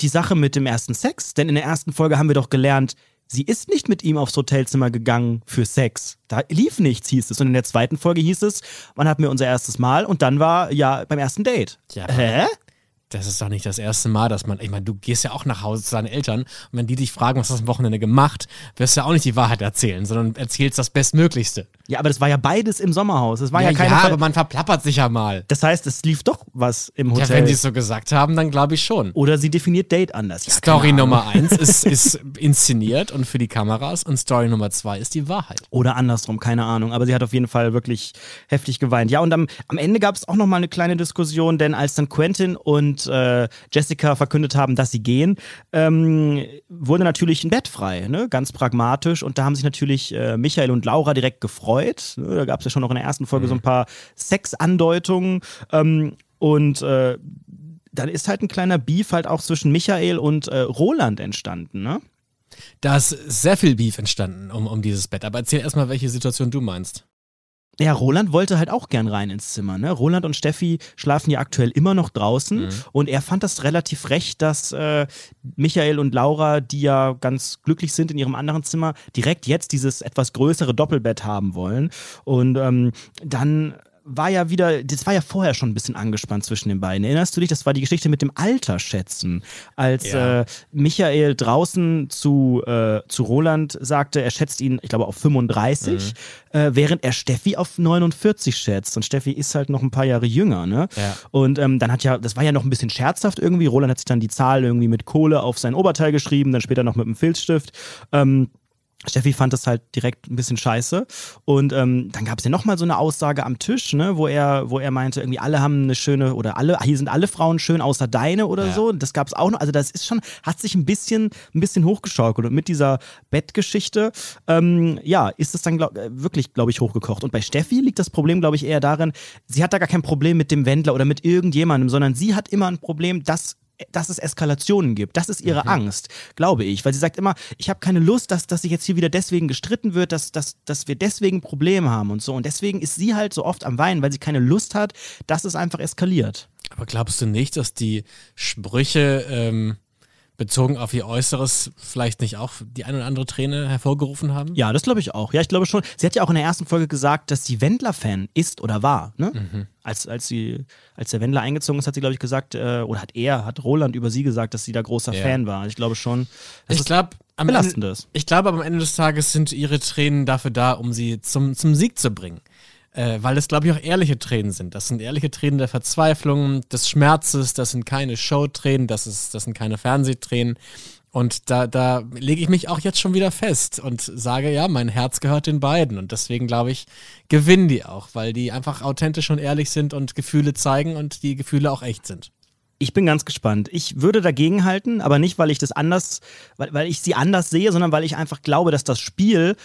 Die Sache mit dem ersten Sex. Denn in der ersten Folge haben wir doch gelernt, sie ist nicht mit ihm aufs Hotelzimmer gegangen für Sex. Da lief nichts, hieß es. Und in der zweiten Folge hieß es, wann hatten wir unser erstes Mal? Und dann war ja beim ersten Date. Ja. Hä? Das ist doch nicht das erste Mal, dass man, ich meine, du gehst ja auch nach Hause zu deinen Eltern und wenn die dich fragen, was hast du am Wochenende gemacht, wirst du ja auch nicht die Wahrheit erzählen, sondern erzählst das Bestmöglichste. Ja, aber das war ja beides im Sommerhaus. Es war ja, ja, keine ja aber man verplappert sich ja mal. Das heißt, es lief doch was im Ja, Hotel. wenn sie es so gesagt haben, dann glaube ich schon. Oder sie definiert Date anders. Ja, Story. Nummer eins ist, (laughs) ist inszeniert und für die Kameras und Story Nummer zwei ist die Wahrheit. Oder andersrum, keine Ahnung. Aber sie hat auf jeden Fall wirklich heftig geweint. Ja, und am, am Ende gab es auch noch mal eine kleine Diskussion, denn als dann Quentin und äh, Jessica verkündet haben, dass sie gehen, ähm, wurde natürlich ein Bett frei, ne? ganz pragmatisch. Und da haben sich natürlich äh, Michael und Laura direkt gefreut. Ne? Da gab es ja schon noch in der ersten Folge so ein paar Sexandeutungen. Ähm, und äh, dann ist halt ein kleiner Beef halt auch zwischen Michael und äh, Roland entstanden, ne? Da ist sehr viel Beef entstanden um, um dieses Bett. Aber erzähl erstmal, welche Situation du meinst. Ja, Roland wollte halt auch gern rein ins Zimmer. Ne? Roland und Steffi schlafen ja aktuell immer noch draußen und er fand das relativ recht, dass äh, Michael und Laura, die ja ganz glücklich sind in ihrem anderen Zimmer, direkt jetzt dieses etwas größere Doppelbett haben wollen. Und ähm, dann war ja wieder, das war ja vorher schon ein bisschen angespannt zwischen den beiden. Erinnerst du dich, das war die Geschichte mit dem Alter schätzen, als Ja. äh, Michael draußen zu, äh, zu Roland sagte, er schätzt ihn, ich glaube, auf 35, äh, während er Steffi auf 49 schätzt. Und Steffi ist halt noch ein paar Jahre jünger, ne? Ja. Und ähm, dann hat ja, das war ja noch ein bisschen scherzhaft irgendwie. Roland hat sich dann die Zahl irgendwie mit Kohle auf sein Oberteil geschrieben, dann später noch mit einem Filzstift. Ähm, Steffi fand das halt direkt ein bisschen scheiße. Und ähm, dann gab es ja nochmal so eine Aussage am Tisch, ne, wo er, wo er meinte, irgendwie alle haben eine schöne, oder alle, hier sind alle Frauen schön, außer deine oder Ja. so. Das gab es auch noch. Also das ist schon, hat sich ein bisschen, ein bisschen hochgeschaukelt. Und mit dieser Bettgeschichte, ähm, ja, ist es dann glaub, äh, wirklich, glaube ich, hochgekocht. Und bei Steffi liegt das Problem, glaube ich, eher darin, sie hat da gar kein Problem mit dem Wendler oder mit irgendjemandem, sondern sie hat immer ein Problem, dass dass es Eskalationen gibt. Das ist ihre Angst, glaube ich. Weil sie sagt immer, ich habe keine Lust, dass, dass sich jetzt hier wieder deswegen gestritten wird, dass, dass, dass wir deswegen Probleme haben und so. Und deswegen ist sie halt so oft am Weinen, weil sie keine Lust hat, dass es einfach eskaliert. Aber glaubst du nicht, dass die Sprüche ähm, bezogen auf ihr Äußeres vielleicht nicht auch die ein oder andere Träne hervorgerufen haben? Ja, das glaube ich auch. Ja, ich glaube schon. Sie hat ja auch in der ersten Folge gesagt, dass sie Wendler-Fan ist oder war. Ne? Als, als, sie, als der Wendler eingezogen ist, hat sie, glaube ich, gesagt, äh, oder hat er, hat Roland über sie gesagt, dass sie da großer Ja. Fan war. Ich glaube schon, Ich glaube, am Ende, ich glaube, aber am Ende des Tages sind ihre Tränen dafür da, um sie zum, zum Sieg zu bringen. Äh, weil es, glaube ich, auch ehrliche Tränen sind. Das sind ehrliche Tränen der Verzweiflung, des Schmerzes, das sind keine Showtränen, das, ist, das sind keine Fernsehtränen. Und da, da lege ich mich auch jetzt schon wieder fest und sage, ja, mein Herz gehört den beiden. Und deswegen, glaube ich, gewinnen die auch, weil die einfach authentisch und ehrlich sind und Gefühle zeigen und die Gefühle auch echt sind. Ich bin ganz gespannt. Ich würde dagegen halten, aber nicht, weil ich das anders, weil, weil ich sie anders sehe, sondern weil ich einfach glaube, dass das Spiel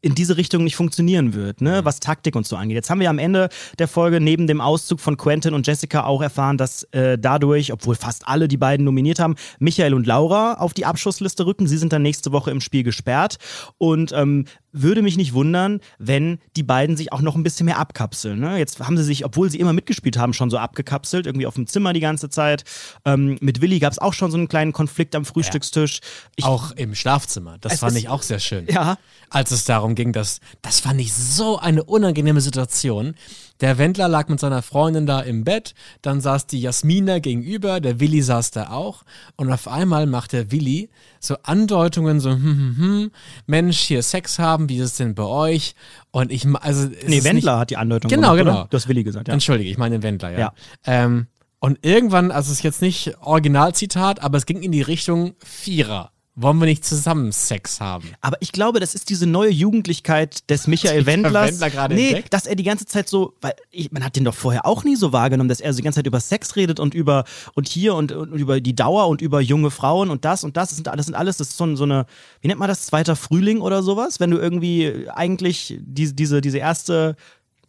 in diese Richtung nicht funktionieren wird, ne? was Taktik und so angeht. Jetzt haben wir am Ende der Folge neben dem Auszug von Quentin und Jessica auch erfahren, dass äh, dadurch, obwohl fast alle die beiden nominiert haben, Michael und Laura auf die Abschussliste rücken. Sie sind dann nächste Woche im Spiel gesperrt und ähm, würde mich nicht wundern, wenn die beiden sich auch noch ein bisschen mehr abkapseln. Ne? Jetzt haben sie sich, obwohl sie immer mitgespielt haben, schon so abgekapselt, irgendwie auf dem Zimmer die ganze Zeit. Ähm, mit Willi gab es auch schon so einen kleinen Konflikt am Frühstückstisch. Ich, auch im Schlafzimmer. Das fand ist- ich auch sehr schön. Ja. Als es darum ging, dass, das fand ich so eine unangenehme Situation. Der Wendler lag mit seiner Freundin da im Bett, dann saß die Jasmina gegenüber, der Willi saß da auch und auf einmal macht der Willi so Andeutungen, so, hm, hm, hm, Mensch, hier Sex haben, wie ist es denn bei euch? Und ich, also. Nee, Wendler nicht, hat die Andeutung Genau, gemacht, genau. Oder? Du hast Willi gesagt, ja. Entschuldige, ich meine den Wendler, ja. Ja. Ähm, und irgendwann, also es ist jetzt nicht Originalzitat, aber es ging in die Richtung Vierer. Wollen wir nicht zusammen Sex haben? Aber ich glaube, das ist diese neue Jugendlichkeit des Michael Wendlers. Wendler gerade nee, entdeckt? dass er die ganze Zeit so, weil ich, man hat den doch vorher auch nie so wahrgenommen, dass er so die ganze Zeit über Sex redet und über und hier und, und über die Dauer und über junge Frauen und das und das. Das sind, das sind alles, das ist so, so eine, wie nennt man das, zweiter Frühling oder sowas? Wenn du irgendwie eigentlich diese, diese, diese erste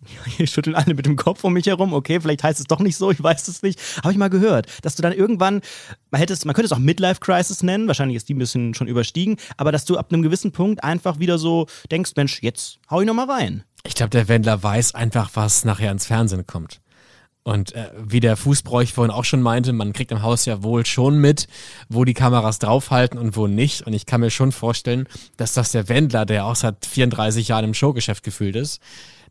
(laughs) hier schütteln alle mit dem Kopf um mich herum. Okay, vielleicht heißt es doch nicht so, ich weiß es nicht. Habe ich mal gehört, dass du dann irgendwann, man, hätte es, man könnte es auch Midlife Crisis nennen, wahrscheinlich ist die ein bisschen schon überstiegen, aber dass du ab einem gewissen Punkt einfach wieder so denkst, Mensch, jetzt hau ich nochmal rein. Ich glaube, der Wendler weiß einfach, was nachher ins Fernsehen kommt. Und äh, wie der Fußbräuch vorhin auch schon meinte, man kriegt im Haus ja wohl schon mit, wo die Kameras draufhalten und wo nicht. Und ich kann mir schon vorstellen, dass das der Wendler, der auch seit 34 Jahren im Showgeschäft gefühlt ist,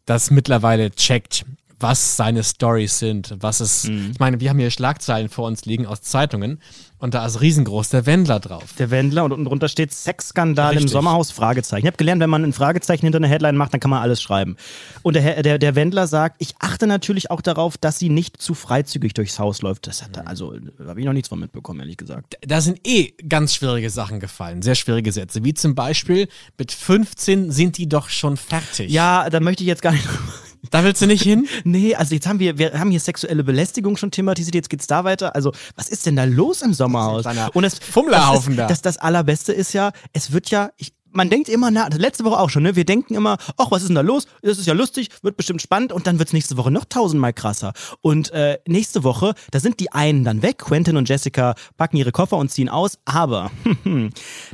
das mittlerweile checkt, was seine Stories sind, was es, ich meine, wir haben hier Schlagzeilen vor uns liegen aus Zeitungen und da ist riesengroß der Wendler drauf. Der Wendler und unten drunter steht Sexskandal im Richtig. Sommerhaus, Fragezeichen. Ich habe gelernt, wenn man ein Fragezeichen hinter eine Headline macht, dann kann man alles schreiben. Und der, der, der Wendler sagt, ich achte natürlich auch darauf, dass sie nicht zu freizügig durchs Haus läuft. Das hat er, also, da habe ich noch nichts von mitbekommen, ehrlich gesagt. Da sind eh ganz schwierige Sachen gefallen, sehr schwierige Sätze, wie zum Beispiel, mit 15 sind die doch schon fertig. Ja, da möchte ich jetzt gar nicht (laughs) Da willst du nicht hin? (laughs) Nee, also jetzt haben wir, wir haben hier sexuelle Belästigung schon thematisiert, jetzt geht's da weiter. Also, was ist denn da los im Sommerhaus? Und das, Fummlerhaufen das, da. ist, das, das Allerbeste ist ja, es wird ja, ich, man denkt immer, na, letzte Woche auch schon, ne? Wir denken immer, ach, was ist denn da los? Das ist ja lustig, wird bestimmt spannend und dann wird's nächste Woche noch tausendmal krasser. Und äh, nächste Woche, da sind die einen dann weg, Quentin und Jessica packen ihre Koffer und ziehen aus, aber (laughs)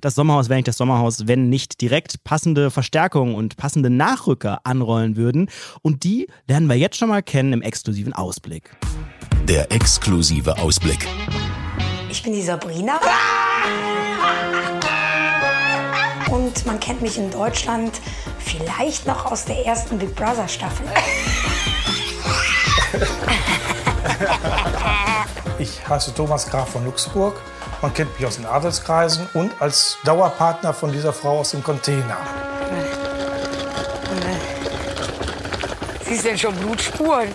das Sommerhaus wäre nicht das Sommerhaus, wenn nicht direkt passende Verstärkungen und passende Nachrücker anrollen würden. Und die lernen wir jetzt schon mal kennen im exklusiven Ausblick. Der exklusive Ausblick. Ich bin die Sabrina. (laughs) Und man kennt mich in Deutschland vielleicht noch aus der ersten Big Brother Staffel. (laughs) Ich heiße Thomas Graf von Luxemburg. Man kennt mich aus den Adelskreisen und als Dauerpartner von dieser Frau aus dem Container. Siehst du denn schon Blutspuren?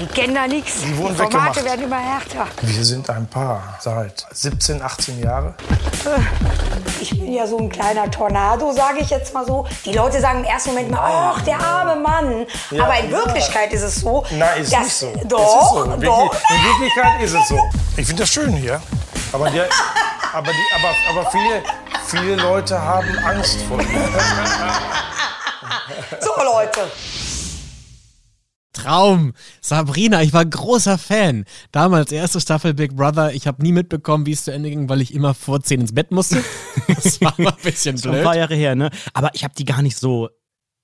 Die kennen da nichts. Die wurden Formate weggemacht. werden immer härter. Wir sind ein Paar seit 17, 18 Jahren. Ich bin ja so ein kleiner Tornado, sage ich jetzt mal so. Die Leute sagen im ersten Moment mal, ach, der arme Mann. Ja, Aber in ja. Wirklichkeit ist es so. Nein, ist dass, nicht so. Doch, es ist so. In, doch. In Wirklichkeit ist es so. Ich finde das schön hier. Aber, der, aber, die, aber, aber viele, viele Leute haben Angst vor mir. (laughs) So, Leute. Traum. Sabrina, ich war großer Fan. Damals erste Staffel Big Brother. Ich habe nie mitbekommen, wie es zu Ende ging, weil ich immer vor 10 ins Bett musste. Das (laughs) war mal ein bisschen Schon ein blöd. paar Jahre her, ne? Aber ich habe die gar nicht so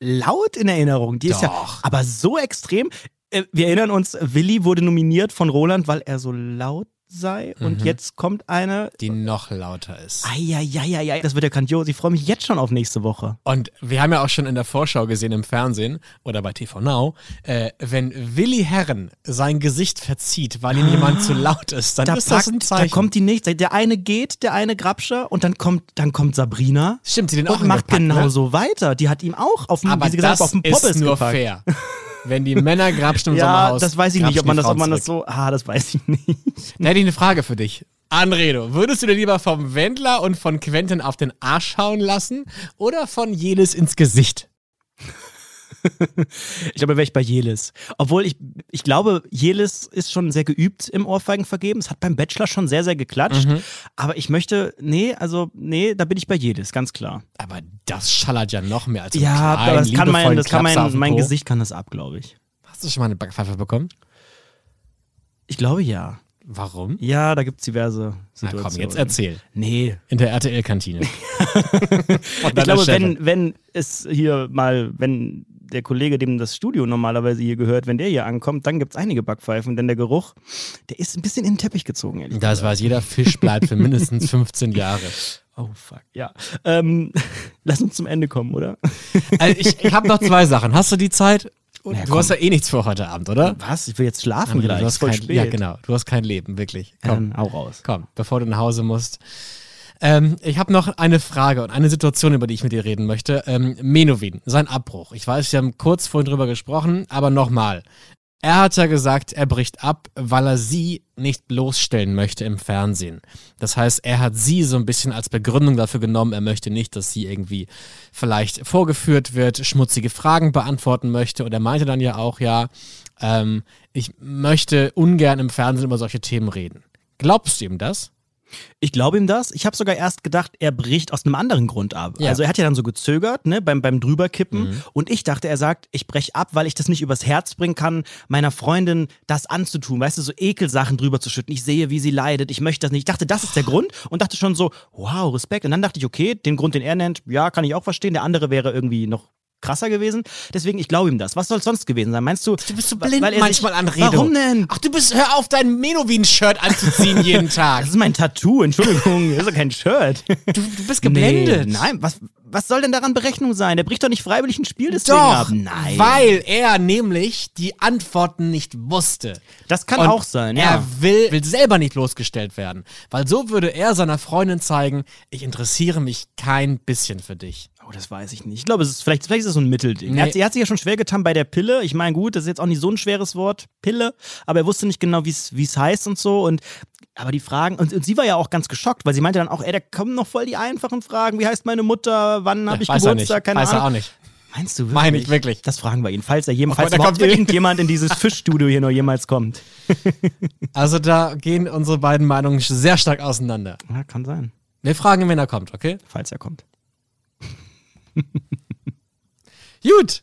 laut in Erinnerung. Die ist ja Doch. aber so extrem. Äh, Wir erinnern uns, Willi wurde nominiert von Roland, weil er so laut sei. Und Mhm. jetzt kommt eine. Die noch lauter ist. Eieieiei, das wird ja grandios. Ich freue mich jetzt schon auf nächste Woche. Und wir haben ja auch schon in der Vorschau gesehen im Fernsehen oder bei TV Now, äh, wenn Willi Herren sein Gesicht verzieht, weil ihm jemand zu laut ist, dann Da, ist das ein packt, da Zeichen. kommt die nächste. Der eine geht, der eine Grabscher und dann kommt, dann kommt Sabrina. Stimmt, die den auch und macht ne? genauso weiter. Die hat ihm auch auf dem, Aber wie sie gesagt das auf dem ist nur gepackt. fair. (laughs) Wenn die Männer grabschen im (laughs) Ja, Sommerhaus. das weiß ich nicht, ob grapschen man das, ob man das so. Ah, das weiß ich nicht. Da hätte ich eine Frage für dich. Anredo, würdest du dir lieber vom Wendler und von Quentin auf den Arsch hauen lassen oder von jedes ins Gesicht? Ich glaube, wäre ich bei Jelis. Obwohl ich, ich glaube, Jelis ist schon sehr geübt im Ohrfeigen vergeben. Es hat beim Bachelor schon sehr, sehr geklatscht. Mhm. Aber ich möchte, nee, also, nee, da bin ich bei Jelis, ganz klar. Aber das schallert ja noch mehr als Ja, aber das kann mein, das kann mein, mein. Gesicht kann das ab, glaube ich. Hast du schon mal eine Backpfeife bekommen? Ich glaube ja. Warum? Ja, da gibt es diverse Na Situationen. komm, jetzt erzähl. Nee. In der RTL-Kantine. (laughs) Ich glaube, wenn, wenn es hier mal, wenn der Kollege, dem das Studio normalerweise hier gehört, wenn der hier ankommt, dann gibt es einige Backpfeifen, denn der Geruch, der ist ein bisschen in den Teppich gezogen, ehrlich Das weiß jeder Fisch bleibt für mindestens 15 Jahre. (laughs) Oh fuck. Ja. Ähm, (laughs) lass uns zum Ende kommen, oder? Also (laughs) ich ich habe noch zwei Sachen. Hast du die Zeit? Und Ja, du hast ja eh nichts vor heute Abend, oder? Was? Ich will jetzt schlafen André, gleich. du ist hast voll kein, spät. Ja, genau. Du hast kein Leben, wirklich. Komm, Komm, hau raus. komm, bevor du nach Hause musst. Ähm, ich habe noch eine Frage und eine Situation, über die ich mit dir reden möchte. Ähm, Menowin, sein Abbruch. Ich weiß, wir haben kurz vorhin drüber gesprochen, aber nochmal. Er hat ja gesagt, er bricht ab, weil er sie nicht bloßstellen möchte im Fernsehen. Das heißt, er hat sie so ein bisschen als Begründung dafür genommen, er möchte nicht, dass sie irgendwie vielleicht vorgeführt wird, schmutzige Fragen beantworten möchte. Und er meinte dann ja auch, ja, ähm, ich möchte ungern im Fernsehen über solche Themen reden. Glaubst du ihm das? Ich glaube ihm das. Ich habe sogar erst gedacht, er bricht aus einem anderen Grund ab. Ja. Also er hat ja dann so gezögert, ne, beim, beim drüberkippen. Und ich dachte, er sagt, ich breche ab, weil ich das nicht übers Herz bringen kann, meiner Freundin das anzutun. Weißt du, so Ekelsachen drüber zu schütten. Ich sehe, wie sie leidet. Ich möchte das nicht. Ich dachte, das ist der Grund und dachte schon so, wow, Respekt. Und dann dachte ich, okay, den Grund, den er nennt, ja, kann ich auch verstehen. Der andere wäre irgendwie noch krasser gewesen. Deswegen, ich glaube ihm das. Was soll es sonst gewesen sein? Meinst du? Du bist so Weil blind er sich- manchmal an Redo. Warum denn? Ach, du bist, hör auf, dein Menowin-Shirt anzuziehen jeden (laughs) Tag. Das ist mein Tattoo, Entschuldigung, das ist doch kein Shirt. Du, du bist geblendet. Nee, nein, was, was soll denn daran Berechnung sein? Der bricht doch nicht freiwillig ein Spiel deswegen Doch, ab. Nein. weil er nämlich die Antworten nicht wusste. Das kann Und auch sein, ja. Er will, will selber nicht losgestellt werden. Weil so würde er seiner Freundin zeigen, ich interessiere mich kein bisschen für dich. Oh, das weiß ich nicht. Ich glaube, es ist vielleicht, vielleicht ist es so ein Mittelding. Nee. Er, hat, er hat sich ja schon schwer getan bei der Pille. Ich meine, gut, das ist jetzt auch nicht so ein schweres Wort, Pille, aber er wusste nicht genau, wie es heißt und so. Und aber die Fragen, und, und sie war ja auch ganz geschockt, weil sie meinte dann auch, ey, da kommen noch voll die einfachen Fragen. Wie heißt meine Mutter? Wann habe ich Weiß er nicht. Geburtstag? Keine Weiß Ahnung. er auch nicht. Meinst du wirklich? Meine ich wirklich. Das fragen wir ihn, falls er jemals, Oh falls irgendjemand in dieses (laughs) Fischstudio hier noch jemals kommt. (laughs) Also da gehen unsere beiden Meinungen sehr stark auseinander. Ja, kann sein, Wir fragen ihn, wenn er kommt, okay? falls er kommt. Gut.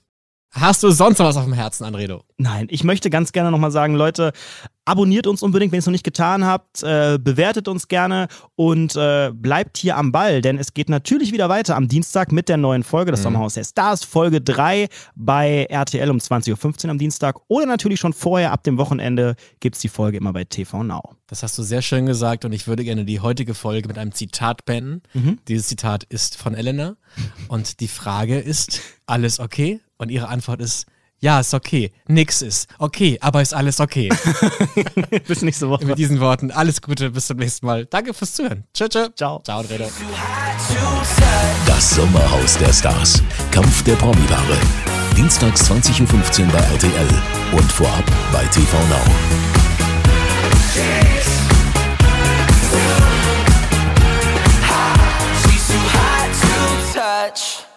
Hast du sonst noch was auf dem Herzen, Anredo? Nein, ich möchte ganz gerne nochmal sagen, Leute, abonniert uns unbedingt, wenn ihr es noch nicht getan habt, äh, bewertet uns gerne und äh, bleibt hier am Ball, denn es geht natürlich wieder weiter am Dienstag mit der neuen Folge, das Sommerhaus der Stars, Folge 3 bei RTL um 20.15 Uhr am Dienstag oder natürlich schon vorher, ab dem Wochenende, gibt es die Folge immer bei TV Now. Das hast du sehr schön gesagt und ich würde gerne die heutige Folge mit einem Zitat beenden. Dieses Zitat ist von Elena und die Frage ist, alles okay? Und ihre Antwort ist, ja, ist okay, nix ist okay, aber ist alles okay. (laughs) bis nächste Woche. Mit diesen Worten, alles Gute, bis zum nächsten Mal. Danke fürs Zuhören. Tschö, tschö. Ciao. Ciao, Andrea. Das Sommerhaus der Stars. Kampf der Promi-Ware. Dienstags 20.15 Uhr bei RTL und vorab bei TV Now. touch.